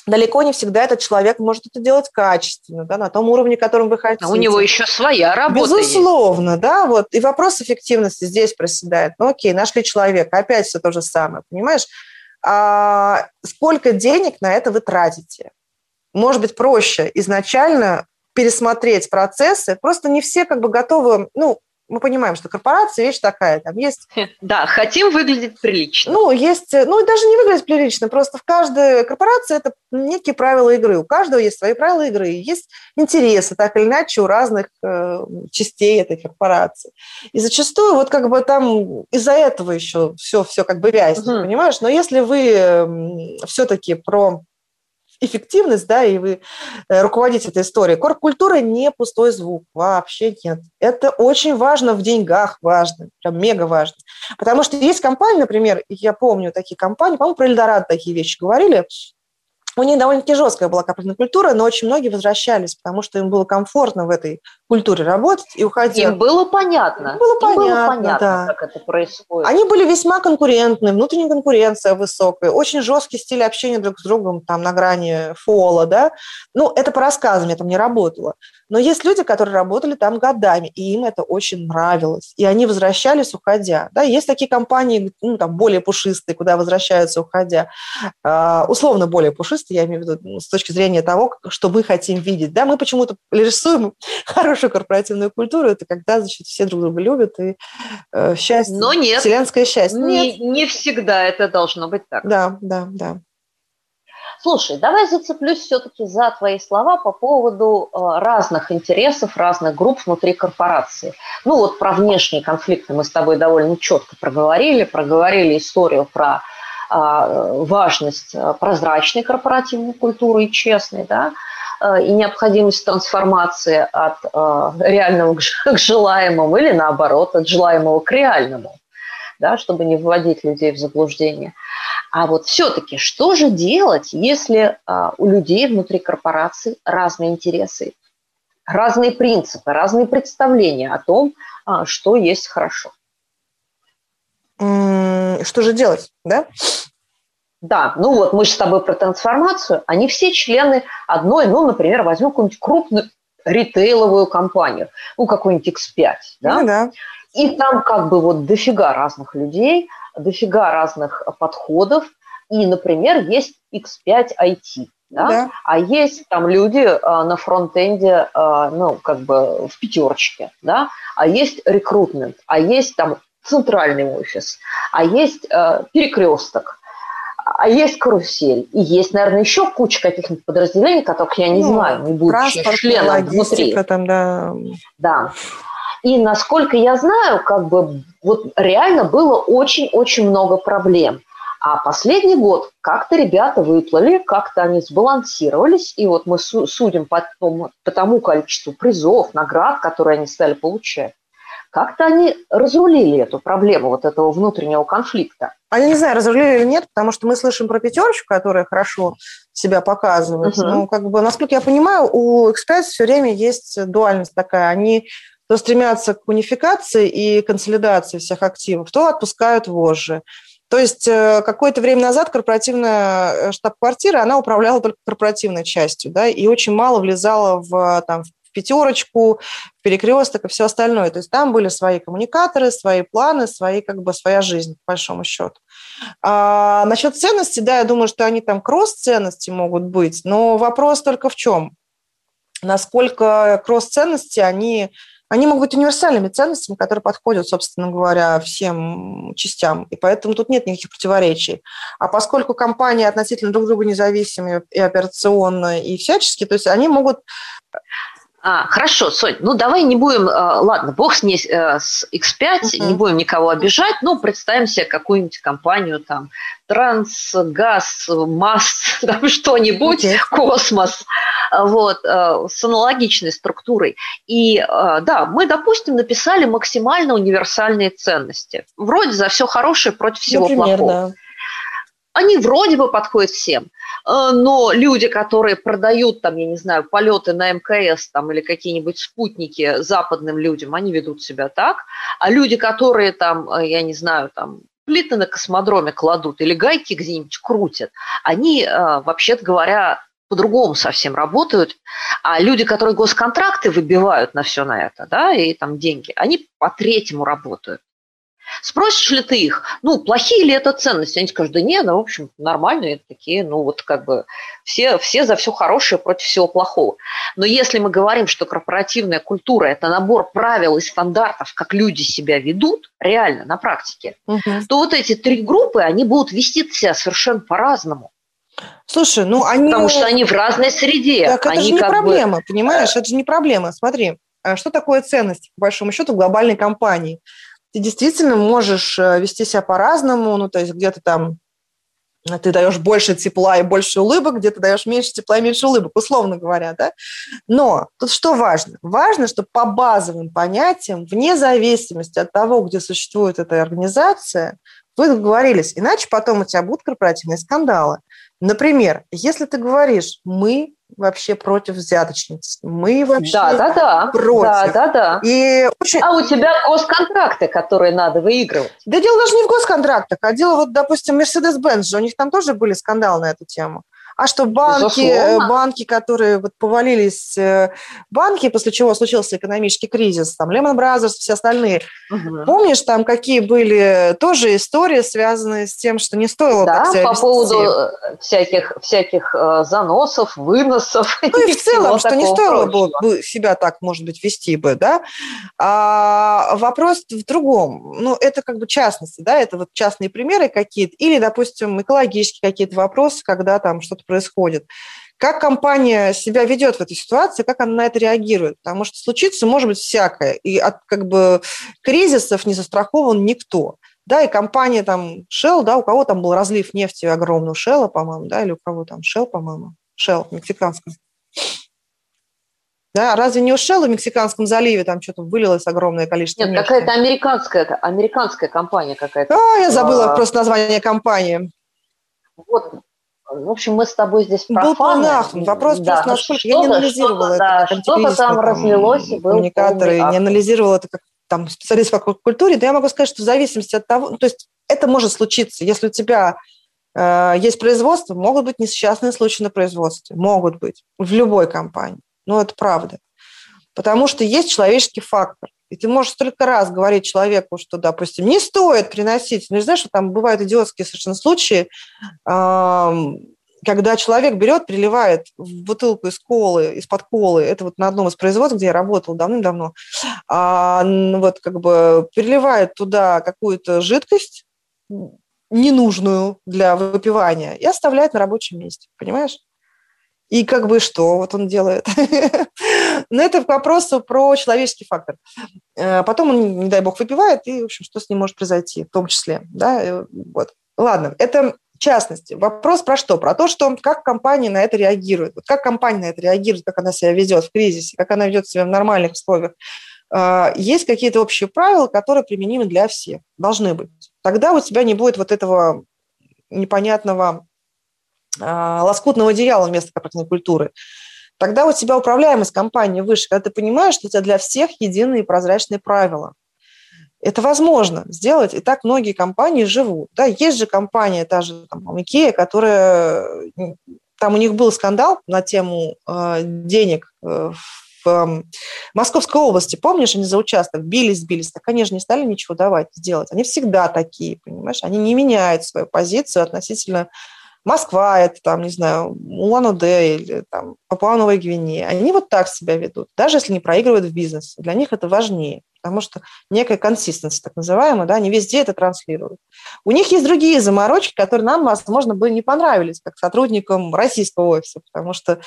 далеко не всегда этот человек может это делать качественно, да, на том уровне, которым вы хотите. А у него еще своя работа Безусловно, есть. да, вот. И вопрос эффективности здесь проседает. Ну, окей, нашли человека, опять все то же самое, понимаешь? А сколько денег на это вы тратите? Может быть, проще изначально пересмотреть процессы. Просто не все как бы готовы, ну, мы понимаем, что корпорация вещь такая, там есть... Да, хотим выглядеть прилично. Ну, есть, ну, даже не выглядеть прилично, просто в каждой корпорации это некие правила игры, у каждого есть свои правила игры, есть интересы, так или иначе, у разных э, частей этой корпорации. И зачастую вот как бы там из-за этого еще все, все как бы вязнет, угу. понимаешь? Но если вы все-таки про эффективность, да, и вы э, руководите этой историей. Корп-культура не пустой звук, вообще нет. Это очень важно в деньгах, важно, прям мега важно. Потому что есть компании, например, я помню такие компании, по-моему, про Эльдорад такие вещи говорили, у них довольно-таки жесткая была корпоративная культура, но очень многие возвращались, потому что им было комфортно в этой культуре работать и уходить. Им было понятно. Им было понятно, было понятно да. как это происходит. Они были весьма конкурентны, внутренняя конкуренция высокая, очень жесткий стиль общения друг с другом, там, на грани фола, да. Ну, это по рассказам, я там не работала. Но есть люди, которые работали там годами, и им это очень нравилось. И они возвращались, уходя. Да, есть такие компании, ну, там, более пушистые, куда возвращаются, уходя. Uh, условно более пушистые, я имею в виду ну, с точки зрения того, что мы хотим видеть. Да, мы почему-то рисуем хорошую корпоративную культуру, это когда, значит, все друг друга любят, и uh, счастье, Но нет, вселенское счастье. Не, нет. не всегда это должно быть так. Да, да, да. Слушай, давай зацеплюсь все-таки за твои слова по поводу э, разных интересов, разных групп внутри корпорации. Ну вот про внешние конфликты мы с тобой довольно четко проговорили, проговорили историю про а, важность э, прозрачной корпоративной культуры и честной, да, э, и необходимость трансформации от реального к желаемому или наоборот, от желаемого к реальному, да, чтобы не вводить людей в заблуждение. А вот все-таки что же делать, если а, у людей внутри корпораций разные интересы, разные принципы, разные представления о том, что есть хорошо? Что же делать, да? Да, ну вот мы же с тобой про трансформацию. Они все члены одной, ну, например, возьмем какую-нибудь крупную ритейловую компанию, ну, какой-нибудь X5, да? Ну, да. И там как бы вот дофига разных людей – дофига разных подходов. И, например, есть X5 IT, да? Да. а есть там люди а, на фронтенде, а, ну, как бы в пятерочке, да, а есть рекрутмент, а есть там центральный офис, а есть а, перекресток, а есть карусель, и есть, наверное, еще куча каких-нибудь подразделений, которых я не ну, знаю, не будучи членом внутри. Там, да. да. И насколько я знаю, как бы вот реально было очень-очень много проблем. А последний год как-то ребята выплыли, как-то они сбалансировались, и вот мы судим по тому, по тому количеству призов, наград, которые они стали получать. Как-то они разрулили эту проблему вот этого внутреннего конфликта. Они не знаю, разрулили или нет, потому что мы слышим про пятерочку, которая хорошо себя показывает. Uh-huh. Ну, как бы, насколько я понимаю, у X5 все время есть дуальность такая. Они то стремятся к унификации и консолидации всех активов, то отпускают вожжи. То есть э, какое-то время назад корпоративная э, штаб-квартира, она управляла только корпоративной частью, да, и очень мало влезала в, там, в пятерочку, в перекресток и все остальное. То есть там были свои коммуникаторы, свои планы, свои, как бы, своя жизнь, по большому счету. А насчет ценностей, да, я думаю, что они там кросс-ценности могут быть, но вопрос только в чем? Насколько кросс-ценности, они они могут быть универсальными ценностями, которые подходят, собственно говоря, всем частям. И поэтому тут нет никаких противоречий. А поскольку компании относительно друг друга независимы и операционно, и всячески, то есть они могут а, хорошо, Сонь, ну давай не будем, э, ладно, бог с ней, э, с X5, uh-huh. не будем никого обижать, ну представим себе какую-нибудь компанию, там, Трансгаз, Масс, там что-нибудь, okay. Космос, вот, э, с аналогичной структурой. И да, мы, допустим, написали максимально универсальные ценности. Вроде за все хорошее против всего Например, плохого. Да. Они вроде бы подходят всем. Э, но люди, которые продают там, я не знаю, полеты на МКС там или какие-нибудь спутники западным людям, они ведут себя так, а люди, которые там, э, я не знаю, там плиты на космодроме кладут или гайки где-нибудь крутят, они, э, вообще-то говоря, по-другому совсем работают. А люди, которые госконтракты выбивают на все на это, да, и там деньги, они по-третьему работают. Спросишь ли ты их, ну, плохие ли это ценности? Они скажут, да нет, ну, в общем, нормальные такие, ну, вот как бы все, все за все хорошее против всего плохого. Но если мы говорим, что корпоративная культура – это набор правил и стандартов, как люди себя ведут, реально, на практике, угу. то вот эти три группы, они будут вести себя совершенно по-разному. Слушай, ну они... Потому что они в разной среде. Так это они же не проблема, бы... понимаешь? Это же не проблема. Смотри, а что такое ценность, по большому счету, в глобальной компании? Ты действительно можешь э, вести себя по-разному, ну, то есть где-то там ты даешь больше тепла и больше улыбок, где ты даешь меньше тепла и меньше улыбок, условно говоря, да? Но тут что важно? Важно, что по базовым понятиям, вне зависимости от того, где существует эта организация, вы договорились, иначе потом у тебя будут корпоративные скандалы. Например, если ты говоришь, мы вообще против взяточниц. Мы вообще да, да, да. против. Да, да, да. И очень... А у тебя госконтракты, которые надо выигрывать. Да дело даже не в госконтрактах, а дело, вот, допустим, Mercedes-Benz же, у них там тоже были скандалы на эту тему. А что банки, Безусловно. банки, которые вот повалились, э, банки, после чего случился экономический кризис, там Lehman Brothers, все остальные. Угу. Помнишь, там какие были тоже истории, связанные с тем, что не стоило да, так себя по вести? поводу э, всяких, всяких э, заносов, выносов. Ну и в целом, что не стоило бы себя так, может быть, вести бы, да. А вопрос в другом. Ну, это как бы частности, да, это вот частные примеры какие-то, или, допустим, экологические какие-то вопросы, когда там что-то происходит. Как компания себя ведет в этой ситуации, как она на это реагирует? Потому что случиться может быть всякое, и от как бы кризисов не застрахован никто. Да, и компания там Shell, да, у кого там был разлив нефти огромный, у Shell, по-моему, да, или у кого там Shell, по-моему, Shell, мексиканском. Да, разве не у Shell в Мексиканском заливе там что-то вылилось огромное количество Нет, какая-то американская, американская компания какая-то. А, я забыла а... просто название компании. Вот, в общем, мы с тобой здесь профаны. Был Вопрос да, просто, насколько я не анализировала что это. Да, что-то там разлилось и был коммуникаторы, не анализировала это как там специалист по культуре, да я могу сказать, что в зависимости от того, то есть это может случиться, если у тебя э, есть производство, могут быть несчастные случаи на производстве, могут быть в любой компании, но это правда, потому что есть человеческий фактор. И ты можешь столько раз говорить человеку, что, допустим, не стоит приносить. Ну, знаешь, что там бывают идиотские совершенно случаи, когда человек берет, приливает в бутылку из колы, из-под колы, это вот на одном из производств, где я работала давным-давно, а, вот как бы переливает туда какую-то жидкость ненужную для выпивания и оставляет на рабочем месте, понимаешь? И как бы что вот он делает? Но это к вопросу про человеческий фактор. Э, потом он, не дай бог, выпивает, и, в общем, что с ним может произойти, в том числе. Да? Э, вот. Ладно, это частности. Вопрос про что? Про то, что как компания на это реагирует. Вот как компания на это реагирует, как она себя ведет в кризисе, как она ведет себя в нормальных условиях. Э, есть какие-то общие правила, которые применимы для всех. Должны быть. Тогда у тебя не будет вот этого непонятного лоскутного одеяла вместо корпоративной культуры, тогда у тебя управляемость компании выше, когда ты понимаешь, что у тебя для всех единые прозрачные правила. Это возможно сделать, и так многие компании живут. Да, есть же компания, та же там, Ikea, которая... Там у них был скандал на тему э, денег э, в э, Московской области. Помнишь, они за участок бились, бились. Так они же не стали ничего давать, сделать. Они всегда такие, понимаешь? Они не меняют свою позицию относительно Москва, это там, не знаю, Улан-Удэ или там Папуа-Новая Гвинея, они вот так себя ведут, даже если не проигрывают в бизнесе. Для них это важнее потому что некая консистенция, так называемая, да, они везде это транслируют. У них есть другие заморочки, которые нам, возможно, бы не понравились, как сотрудникам российского офиса, потому что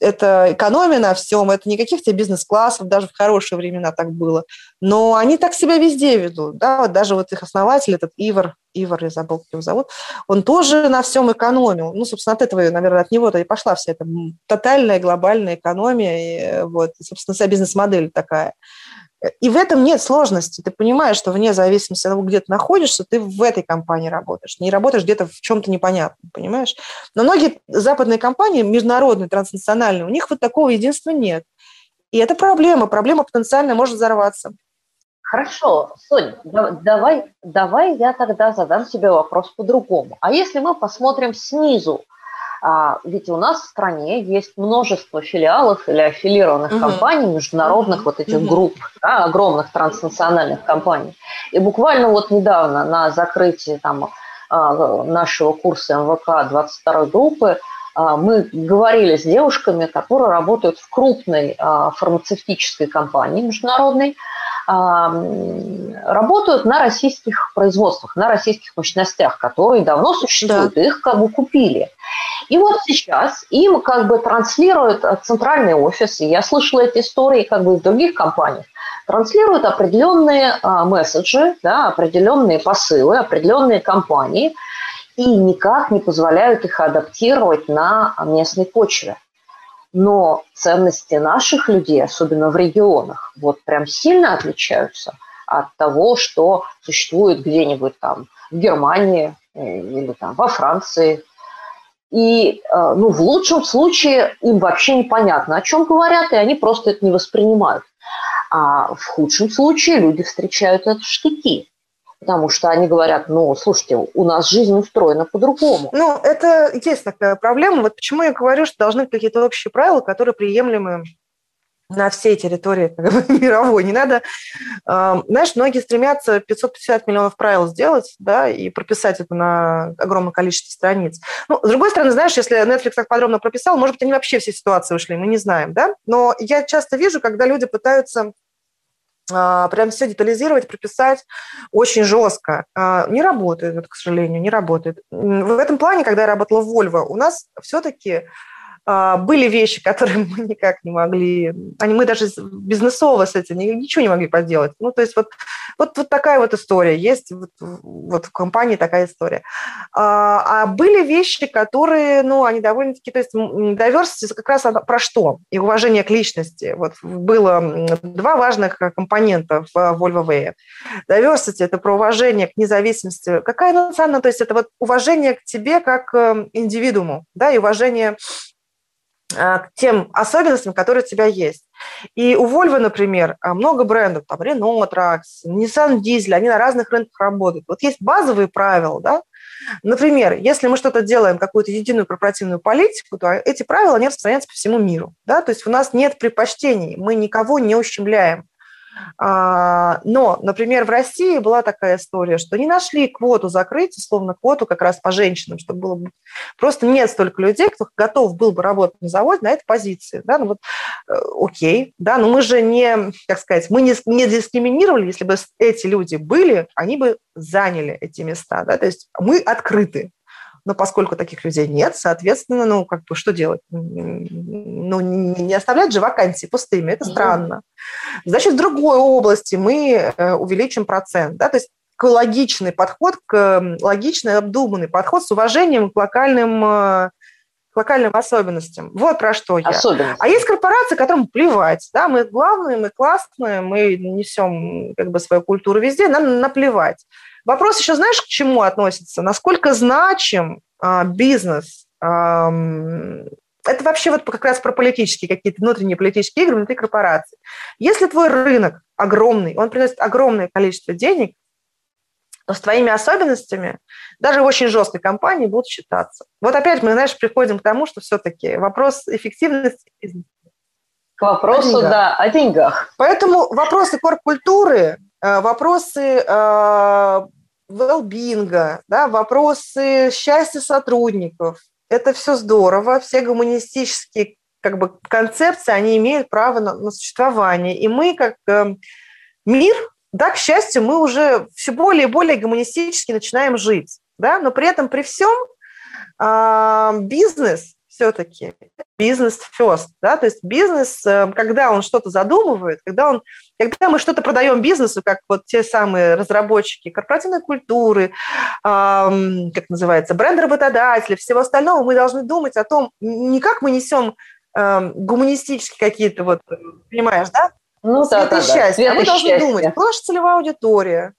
это экономия на всем, это не каких-то бизнес-классов, даже в хорошие времена так было, но они так себя везде ведут, да, вот даже вот их основатель, этот Ивар, Ивар, я забыл, как его зовут, он тоже на всем экономил. Ну, собственно, от этого, наверное, от него-то и пошла вся эта тотальная глобальная экономия, и, вот, и, собственно, вся бизнес-модель такая. И в этом нет сложности. Ты понимаешь, что вне зависимости от того, где ты находишься, ты в этой компании работаешь. Не работаешь где-то в чем-то непонятном, понимаешь? Но многие западные компании, международные, транснациональные, у них вот такого единства нет. И это проблема. Проблема потенциально может взорваться. Хорошо, Соня, давай, давай я тогда задам себе вопрос по-другому. А если мы посмотрим снизу, ведь у нас в стране есть множество филиалов или аффилированных угу. компаний, международных угу. вот этих угу. групп, да, огромных транснациональных компаний. И буквально вот недавно на закрытии там, а, нашего курса МВК 22 группы а, мы говорили с девушками, которые работают в крупной фармацевтической компании международной, работают на российских производствах, на российских мощностях, которые давно существуют, да. их как бы купили. И вот сейчас им как бы транслируют центральный офис, и я слышала эти истории как бы в других компаниях, транслируют определенные а, месседжи, да, определенные посылы, определенные компании, и никак не позволяют их адаптировать на местной почве. Но ценности наших людей, особенно в регионах, вот прям сильно отличаются от того, что существует где-нибудь там в Германии или там во Франции. И э, ну, в лучшем случае им вообще непонятно, о чем говорят, и они просто это не воспринимают. А в худшем случае люди встречают это в штыки потому что они говорят, ну, слушайте, у нас жизнь устроена по-другому. Ну, это есть такая проблема. Вот почему я говорю, что должны быть какие-то общие правила, которые приемлемы на всей территории как бы, мировой. Не надо... Э, знаешь, многие стремятся 550 миллионов правил сделать, да, и прописать это на огромное количество страниц. Ну, с другой стороны, знаешь, если Netflix так подробно прописал, может быть, они вообще все ситуации ушли, мы не знаем, да? Но я часто вижу, когда люди пытаются прям все детализировать, прописать очень жестко. А, не работает, к сожалению, не работает. В этом плане, когда я работала в Volvo, у нас все-таки а, были вещи, которые мы никак не могли, они, мы даже бизнесово с этим ничего не могли поделать. Ну, то есть вот, вот, вот такая вот история есть, вот, вот в компании такая история. А, а были вещи, которые, ну, они довольно-таки, то есть diversity как раз про что? И уважение к личности. Вот было два важных компонента в Volvo Way. Diversity – это про уважение к независимости. Какая национальность? То есть это вот уважение к тебе как эм, индивидууму, да, и уважение а, к тем особенностям, которые у тебя есть. И у Volvo, например, а, много брендов, там Renault, Trax, Nissan Diesel, они на разных рынках работают. Вот есть базовые правила, да, Например, если мы что-то делаем, какую-то единую корпоративную политику, то эти правила, они распространяются по всему миру. Да? То есть у нас нет предпочтений, мы никого не ущемляем. А, но, например, в России была такая история, что не нашли квоту закрыть, условно, квоту как раз по женщинам, чтобы было бы... Просто нет столько людей, кто готов был бы работать на заводе на этой позиции. Да? Ну вот, э, окей, да, но мы же не, как сказать, мы не, не дискриминировали, если бы эти люди были, они бы заняли эти места. Да? То есть мы открыты но поскольку таких людей нет, соответственно, ну, как бы, что делать? Ну, не оставлять же вакансии пустыми, это странно. Значит, в другой области мы э, увеличим процент, да, то есть логичный подход, к логичный, обдуманный подход с уважением к локальным э, к локальным особенностям. Вот про что я. А есть корпорации, которым плевать. Да, мы главные, мы классные, мы несем как бы свою культуру везде, нам наплевать. Вопрос еще, знаешь, к чему относится? Насколько значим а, бизнес? А, это вообще вот как раз про политические какие-то внутренние политические игры внутри корпорации. Если твой рынок огромный, он приносит огромное количество денег, то с твоими особенностями даже в очень жесткой компании будут считаться. Вот опять мы, знаешь, приходим к тому, что все-таки вопрос эффективности К вопросу, о да, о деньгах. Поэтому вопросы корп-культуры, вопросы велбинга, э, да, вопросы счастья сотрудников, это все здорово, все гуманистические как бы, концепции, они имеют право на, на существование. И мы, как э, мир, да, к счастью, мы уже все более и более гуманистически начинаем жить, да, но при этом, при всем, э, бизнес все-таки бизнес first, да, то есть бизнес, э, когда он что-то задумывает, когда он, когда мы что-то продаем бизнесу, как вот те самые разработчики корпоративной культуры, эм, как называется, бренд-работодатели, всего остального, мы должны думать о том, не как мы несем эм, гуманистические какие-то вот, понимаешь, да, ну, свет да, да, счастье, да. а мы должны счастья. думать, кто наша целевая аудитория,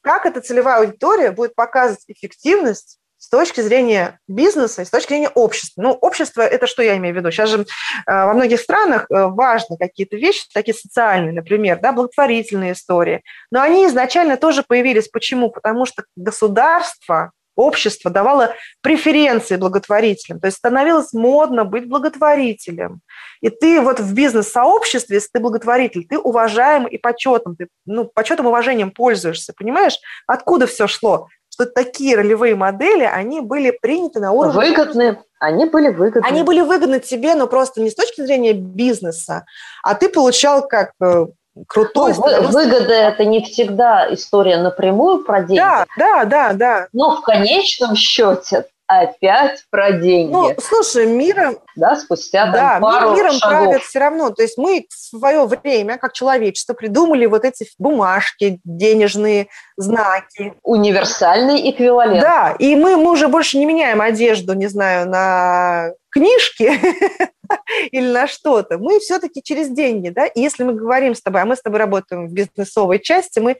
как эта целевая аудитория будет показывать эффективность с точки зрения бизнеса и с точки зрения общества. Ну, общество – это что я имею в виду? Сейчас же э, во многих странах э, важны какие-то вещи, такие социальные, например, да, благотворительные истории. Но они изначально тоже появились. Почему? Потому что государство, общество давало преференции благотворителям. То есть становилось модно быть благотворителем. И ты вот в бизнес-сообществе, если ты благотворитель, ты уважаем и почетом, ты ну, почетом и уважением пользуешься, понимаешь? Откуда все шло? Что такие ролевые модели, они были приняты на уровне... Выгодны. Они были выгодны. Они были выгодны тебе, но просто не с точки зрения бизнеса, а ты получал как э, крутой... Ну, выгода – это не всегда история напрямую про деньги. Да, да, да, да. Но в конечном счете опять про деньги. Ну, слушай, миром... Да, спустя там, да, пару миром шагов. правят все равно. То есть мы в свое время, как человечество, придумали вот эти бумажки, денежные знаки. Универсальный эквивалент. Да, и мы, мы уже больше не меняем одежду, не знаю, на книжки или на что-то, мы все-таки через деньги, да, и если мы говорим с тобой, а мы с тобой работаем в бизнесовой части, мы,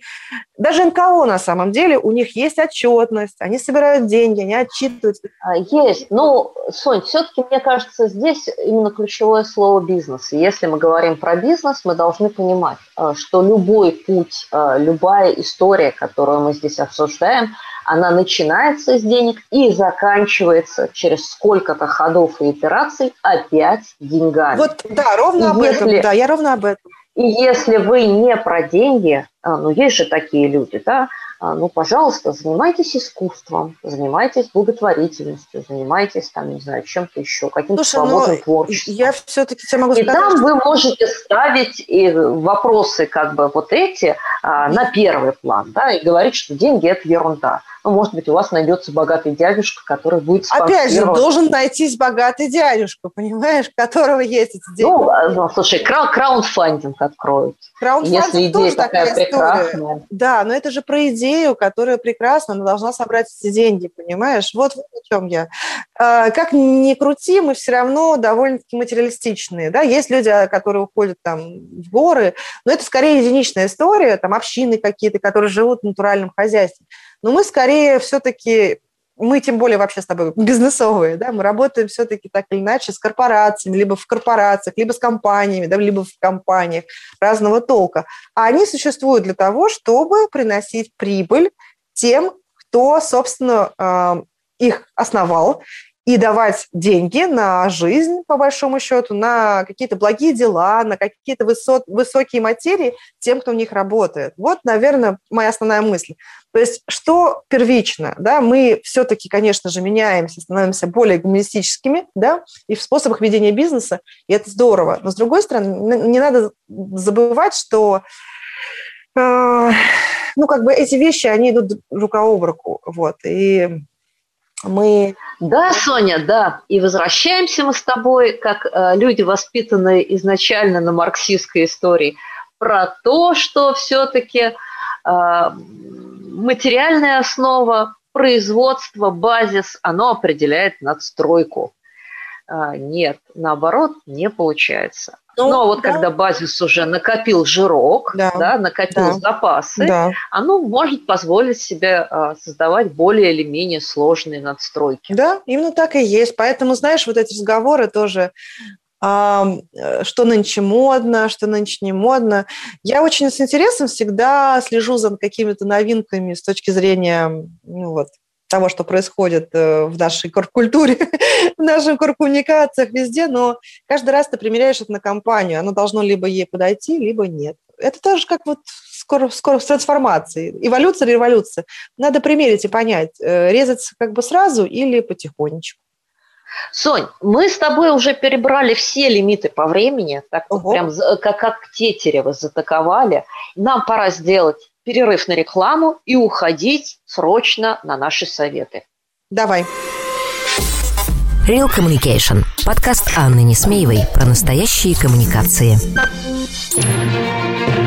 даже НКО на самом деле, у них есть отчетность, они собирают деньги, они отчитываются. А, есть, ну, Сонь, все-таки, мне кажется, здесь именно ключевое слово бизнес. Если мы говорим про бизнес, мы должны понимать, а, что любой путь, а, любая история, которую мы здесь обсуждаем, она начинается с денег и заканчивается через сколько-то ходов и операций опять деньгами. Вот, да, ровно и об если, этом, да, я ровно об этом. И если вы не про деньги, а, ну, есть же такие люди, да, ну, пожалуйста, занимайтесь искусством, занимайтесь благотворительностью, занимайтесь, там, не знаю, чем-то еще, каким-то Слушай, свободным творчеством. Я все-таки тебе могу и сказать... Там что... вы можете ставить и вопросы, как бы, вот эти а, на первый план, да, и говорить, что деньги – это ерунда ну, может быть, у вас найдется богатый дядюшка, который будет Опять же, должен найтись богатый дядюшка, понимаешь, которого есть эти деньги. Ну, а, ну слушай, крау краундфандинг откроют. Краундфандинг Если идея такая, такая прекрасная. Да, но это же про идею, которая прекрасна, она должна собрать эти деньги, понимаешь? Вот о чем я. А, как ни крути, мы все равно довольно-таки материалистичные. Да? Есть люди, а, которые уходят там в горы, но это скорее единичная история, там общины какие-то, которые живут в натуральном хозяйстве. Но мы скорее все-таки мы тем более вообще с тобой бизнесовые, да, мы работаем все-таки так или иначе с корпорациями, либо в корпорациях, либо с компаниями, да, либо в компаниях разного толка. А они существуют для того, чтобы приносить прибыль тем, кто, собственно, а, их основал, и давать деньги на жизнь, по большому счету, на какие-то благие дела, на какие-то высот, высокие материи тем, кто в них работает. Вот, наверное, моя основная мысль. То есть что первично? Да? Мы все-таки, конечно же, меняемся, становимся более гуманистическими да? и в способах ведения бизнеса, и это здорово. Но, с другой стороны, не надо забывать, что э, ну, как бы эти вещи, они идут рука об руку. Вот, и мы... Да, Соня, да. И возвращаемся мы с тобой, как э, люди, воспитанные изначально на марксистской истории, про то, что все-таки э, материальная основа, производство, базис, оно определяет надстройку. Э, нет, наоборот, не получается. Ну, Но вот да. когда базис уже накопил жирок, да, да накопил да, запасы, да. оно может позволить себе а, создавать более или менее сложные надстройки. Да, именно так и есть. Поэтому, знаешь, вот эти разговоры тоже а, что нынче модно, что нынче не модно. Я очень с интересом всегда слежу за какими-то новинками с точки зрения ну, вот, того, что происходит э, в нашей корпкультуре, в наших корпкоммуникациях, везде, но каждый раз ты примеряешь это на компанию, оно должно либо ей подойти, либо нет. Это тоже как вот скоро, скоро с трансформацией. Эволюция или революция. Надо примерить и понять, э, резаться как бы сразу или потихонечку. Сонь, мы с тобой уже перебрали все лимиты по времени, так вот прям как, как тетерево затаковали. Нам пора сделать перерыв на рекламу и уходить срочно на наши советы. Давай. Real Communication. Подкаст Анны Несмеевой про настоящие коммуникации.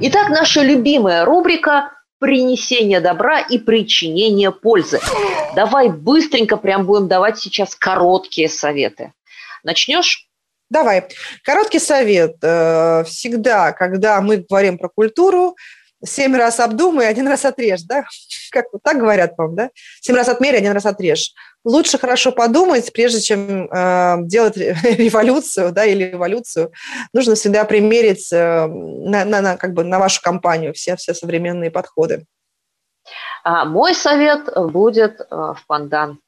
Итак, наша любимая рубрика принесение добра и причинение пользы. Давай быстренько прям будем давать сейчас короткие советы. Начнешь? Давай. Короткий совет. Э, всегда, когда мы говорим про культуру, семь раз обдумай, один раз отрежь, да? Как вот так говорят, по-моему, да? Семь раз отмерь, один раз отрежь. Лучше хорошо подумать, прежде чем э, делать революцию, да, или эволюцию. Нужно всегда примерить э, на, на, на, как бы на вашу компанию все, все современные подходы. А мой совет будет э, в пандан.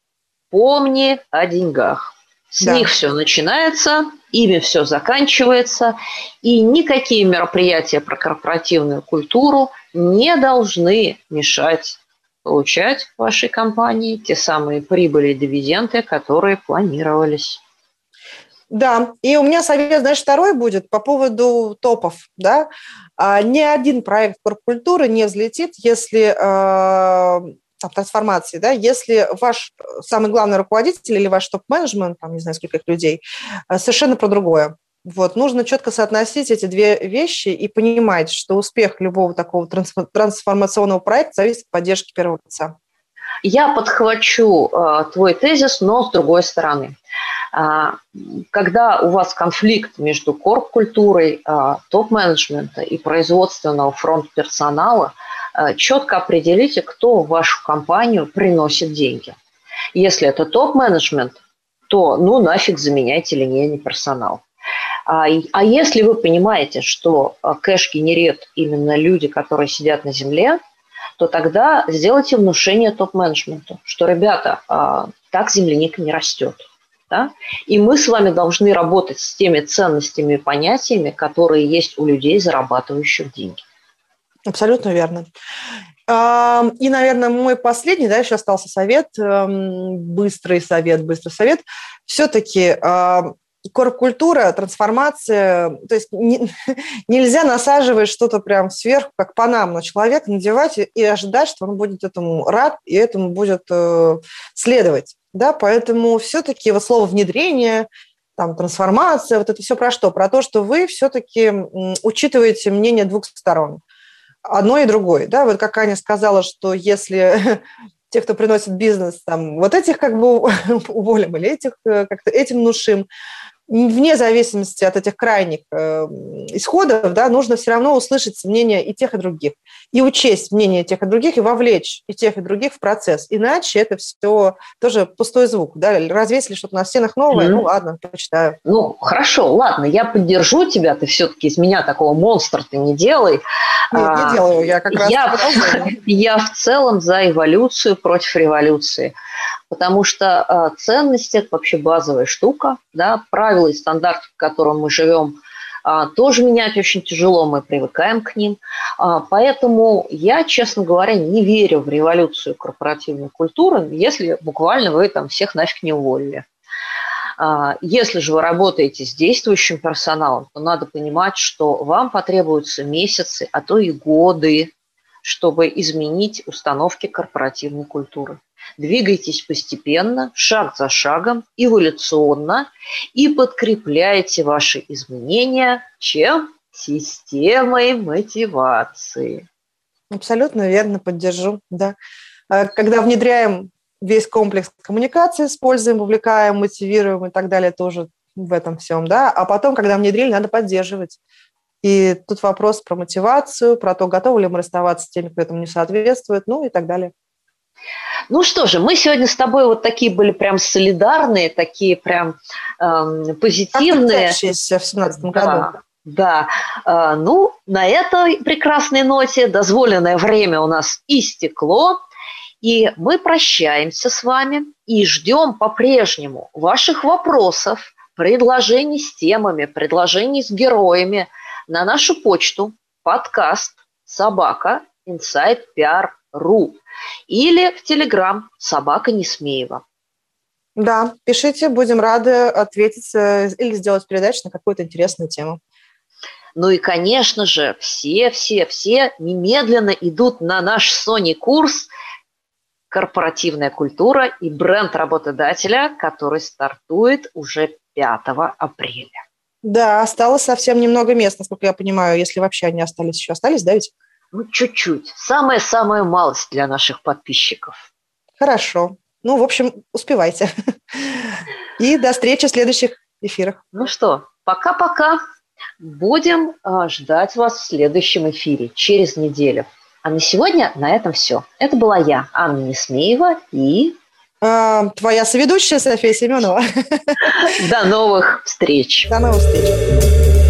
помни о деньгах. С да. них все начинается, ими все заканчивается, и никакие мероприятия про корпоративную культуру не должны мешать получать в вашей компании те самые прибыли и дивиденды, которые планировались. Да, и у меня совет, знаешь, второй будет по поводу топов, да. А, ни один проект корпкультуры не взлетит, если а, там, трансформации, да, если ваш самый главный руководитель или ваш топ-менеджмент, там, не знаю, сколько их людей, а, совершенно про другое. Вот, нужно четко соотносить эти две вещи и понимать, что успех любого такого трансформационного проекта зависит от поддержки первого лица. Я подхвачу э, твой тезис, но с другой стороны. Э, когда у вас конфликт между корп-культурой, э, топ-менеджмента и производственного фронт-персонала, э, четко определите, кто в вашу компанию приносит деньги. Если это топ-менеджмент, то ну нафиг заменяйте линейный персонал. А, а если вы понимаете, что а, кэш генерит именно люди, которые сидят на земле, то тогда сделайте внушение топ-менеджменту, что, ребята, а, так земляника не растет. Да? И мы с вами должны работать с теми ценностями и понятиями, которые есть у людей, зарабатывающих деньги. Абсолютно верно. И, наверное, мой последний, да, еще остался совет, эм, быстрый совет, быстрый совет. Все-таки корп-культура, трансформация, то есть не, нельзя насаживать что-то прям сверху, как панам на человека, надевать и ожидать, что он будет этому рад и этому будет э, следовать. Да? Поэтому все-таки вот слово внедрение, там, трансформация, вот это все про что? Про то, что вы все-таки учитываете мнение двух сторон. Одно и другое. Да? Вот как Аня сказала, что если те, кто приносит бизнес, там, вот этих как бы уволим или этих э, как-то этим нушим, вне зависимости от этих крайних э, исходов, да, нужно все равно услышать мнение и тех, и других, и учесть мнение тех и других, и вовлечь и тех, и других в процесс. Иначе это все тоже пустой звук. Да? Развесили что-то на стенах новое, mm-hmm. ну ладно, почитаю. Ну, хорошо, ладно, я поддержу тебя, ты все-таки из меня такого монстра ты не делай. Нет, не а, делаю, я как раз... Я, я в целом за эволюцию против революции потому что э, ценности – это вообще базовая штука, да, правила и стандарты, в котором мы живем, э, тоже менять очень тяжело, мы привыкаем к ним. Э, поэтому я, честно говоря, не верю в революцию корпоративной культуры, если буквально вы там всех нафиг не уволили. Если же вы работаете с действующим персоналом, то надо понимать, что вам потребуются месяцы, а то и годы, чтобы изменить установки корпоративной культуры. Двигайтесь постепенно, шаг за шагом, эволюционно и подкрепляйте ваши изменения чем? Системой мотивации. Абсолютно верно, поддержу. Да. А когда внедряем весь комплекс коммуникации, используем, вовлекаем, мотивируем и так далее, тоже в этом всем, да. А потом, когда внедрили, надо поддерживать. И тут вопрос про мотивацию, про то, готовы ли мы расставаться с теми, кто этому не соответствует, ну и так далее. Ну что же, мы сегодня с тобой вот такие были прям солидарные, такие прям эм, позитивные. в 17 году. Да. Да, э, ну, на этой прекрасной ноте дозволенное время у нас истекло, и мы прощаемся с вами и ждем по-прежнему ваших вопросов, предложений с темами, предложений с героями на нашу почту подкаст собака insidepr.ru или в Телеграм «Собака Несмеева». Да, пишите, будем рады ответить э, или сделать передачу на какую-то интересную тему. Ну и, конечно же, все-все-все немедленно идут на наш Sony курс «Корпоративная культура и бренд работодателя», который стартует уже 5 апреля. Да, осталось совсем немного мест, насколько я понимаю, если вообще они остались еще. Остались, да, ведь? Ну, чуть-чуть. Самая-самая малость для наших подписчиков. Хорошо. Ну, в общем, успевайте. И до встречи в следующих эфирах. Ну что, пока-пока. Будем а, ждать вас в следующем эфире через неделю. А на сегодня на этом все. Это была я, Анна Несмеева и... А, твоя соведущая София Семенова. До новых встреч. До новых встреч.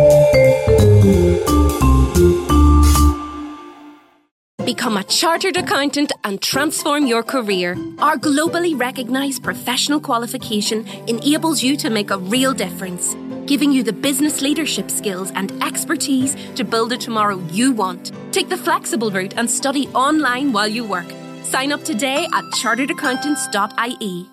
Become a chartered accountant and transform your career. Our globally recognized professional qualification enables you to make a real difference, giving you the business leadership skills and expertise to build a tomorrow you want. Take the flexible route and study online while you work. Sign up today at charteredaccountants.ie.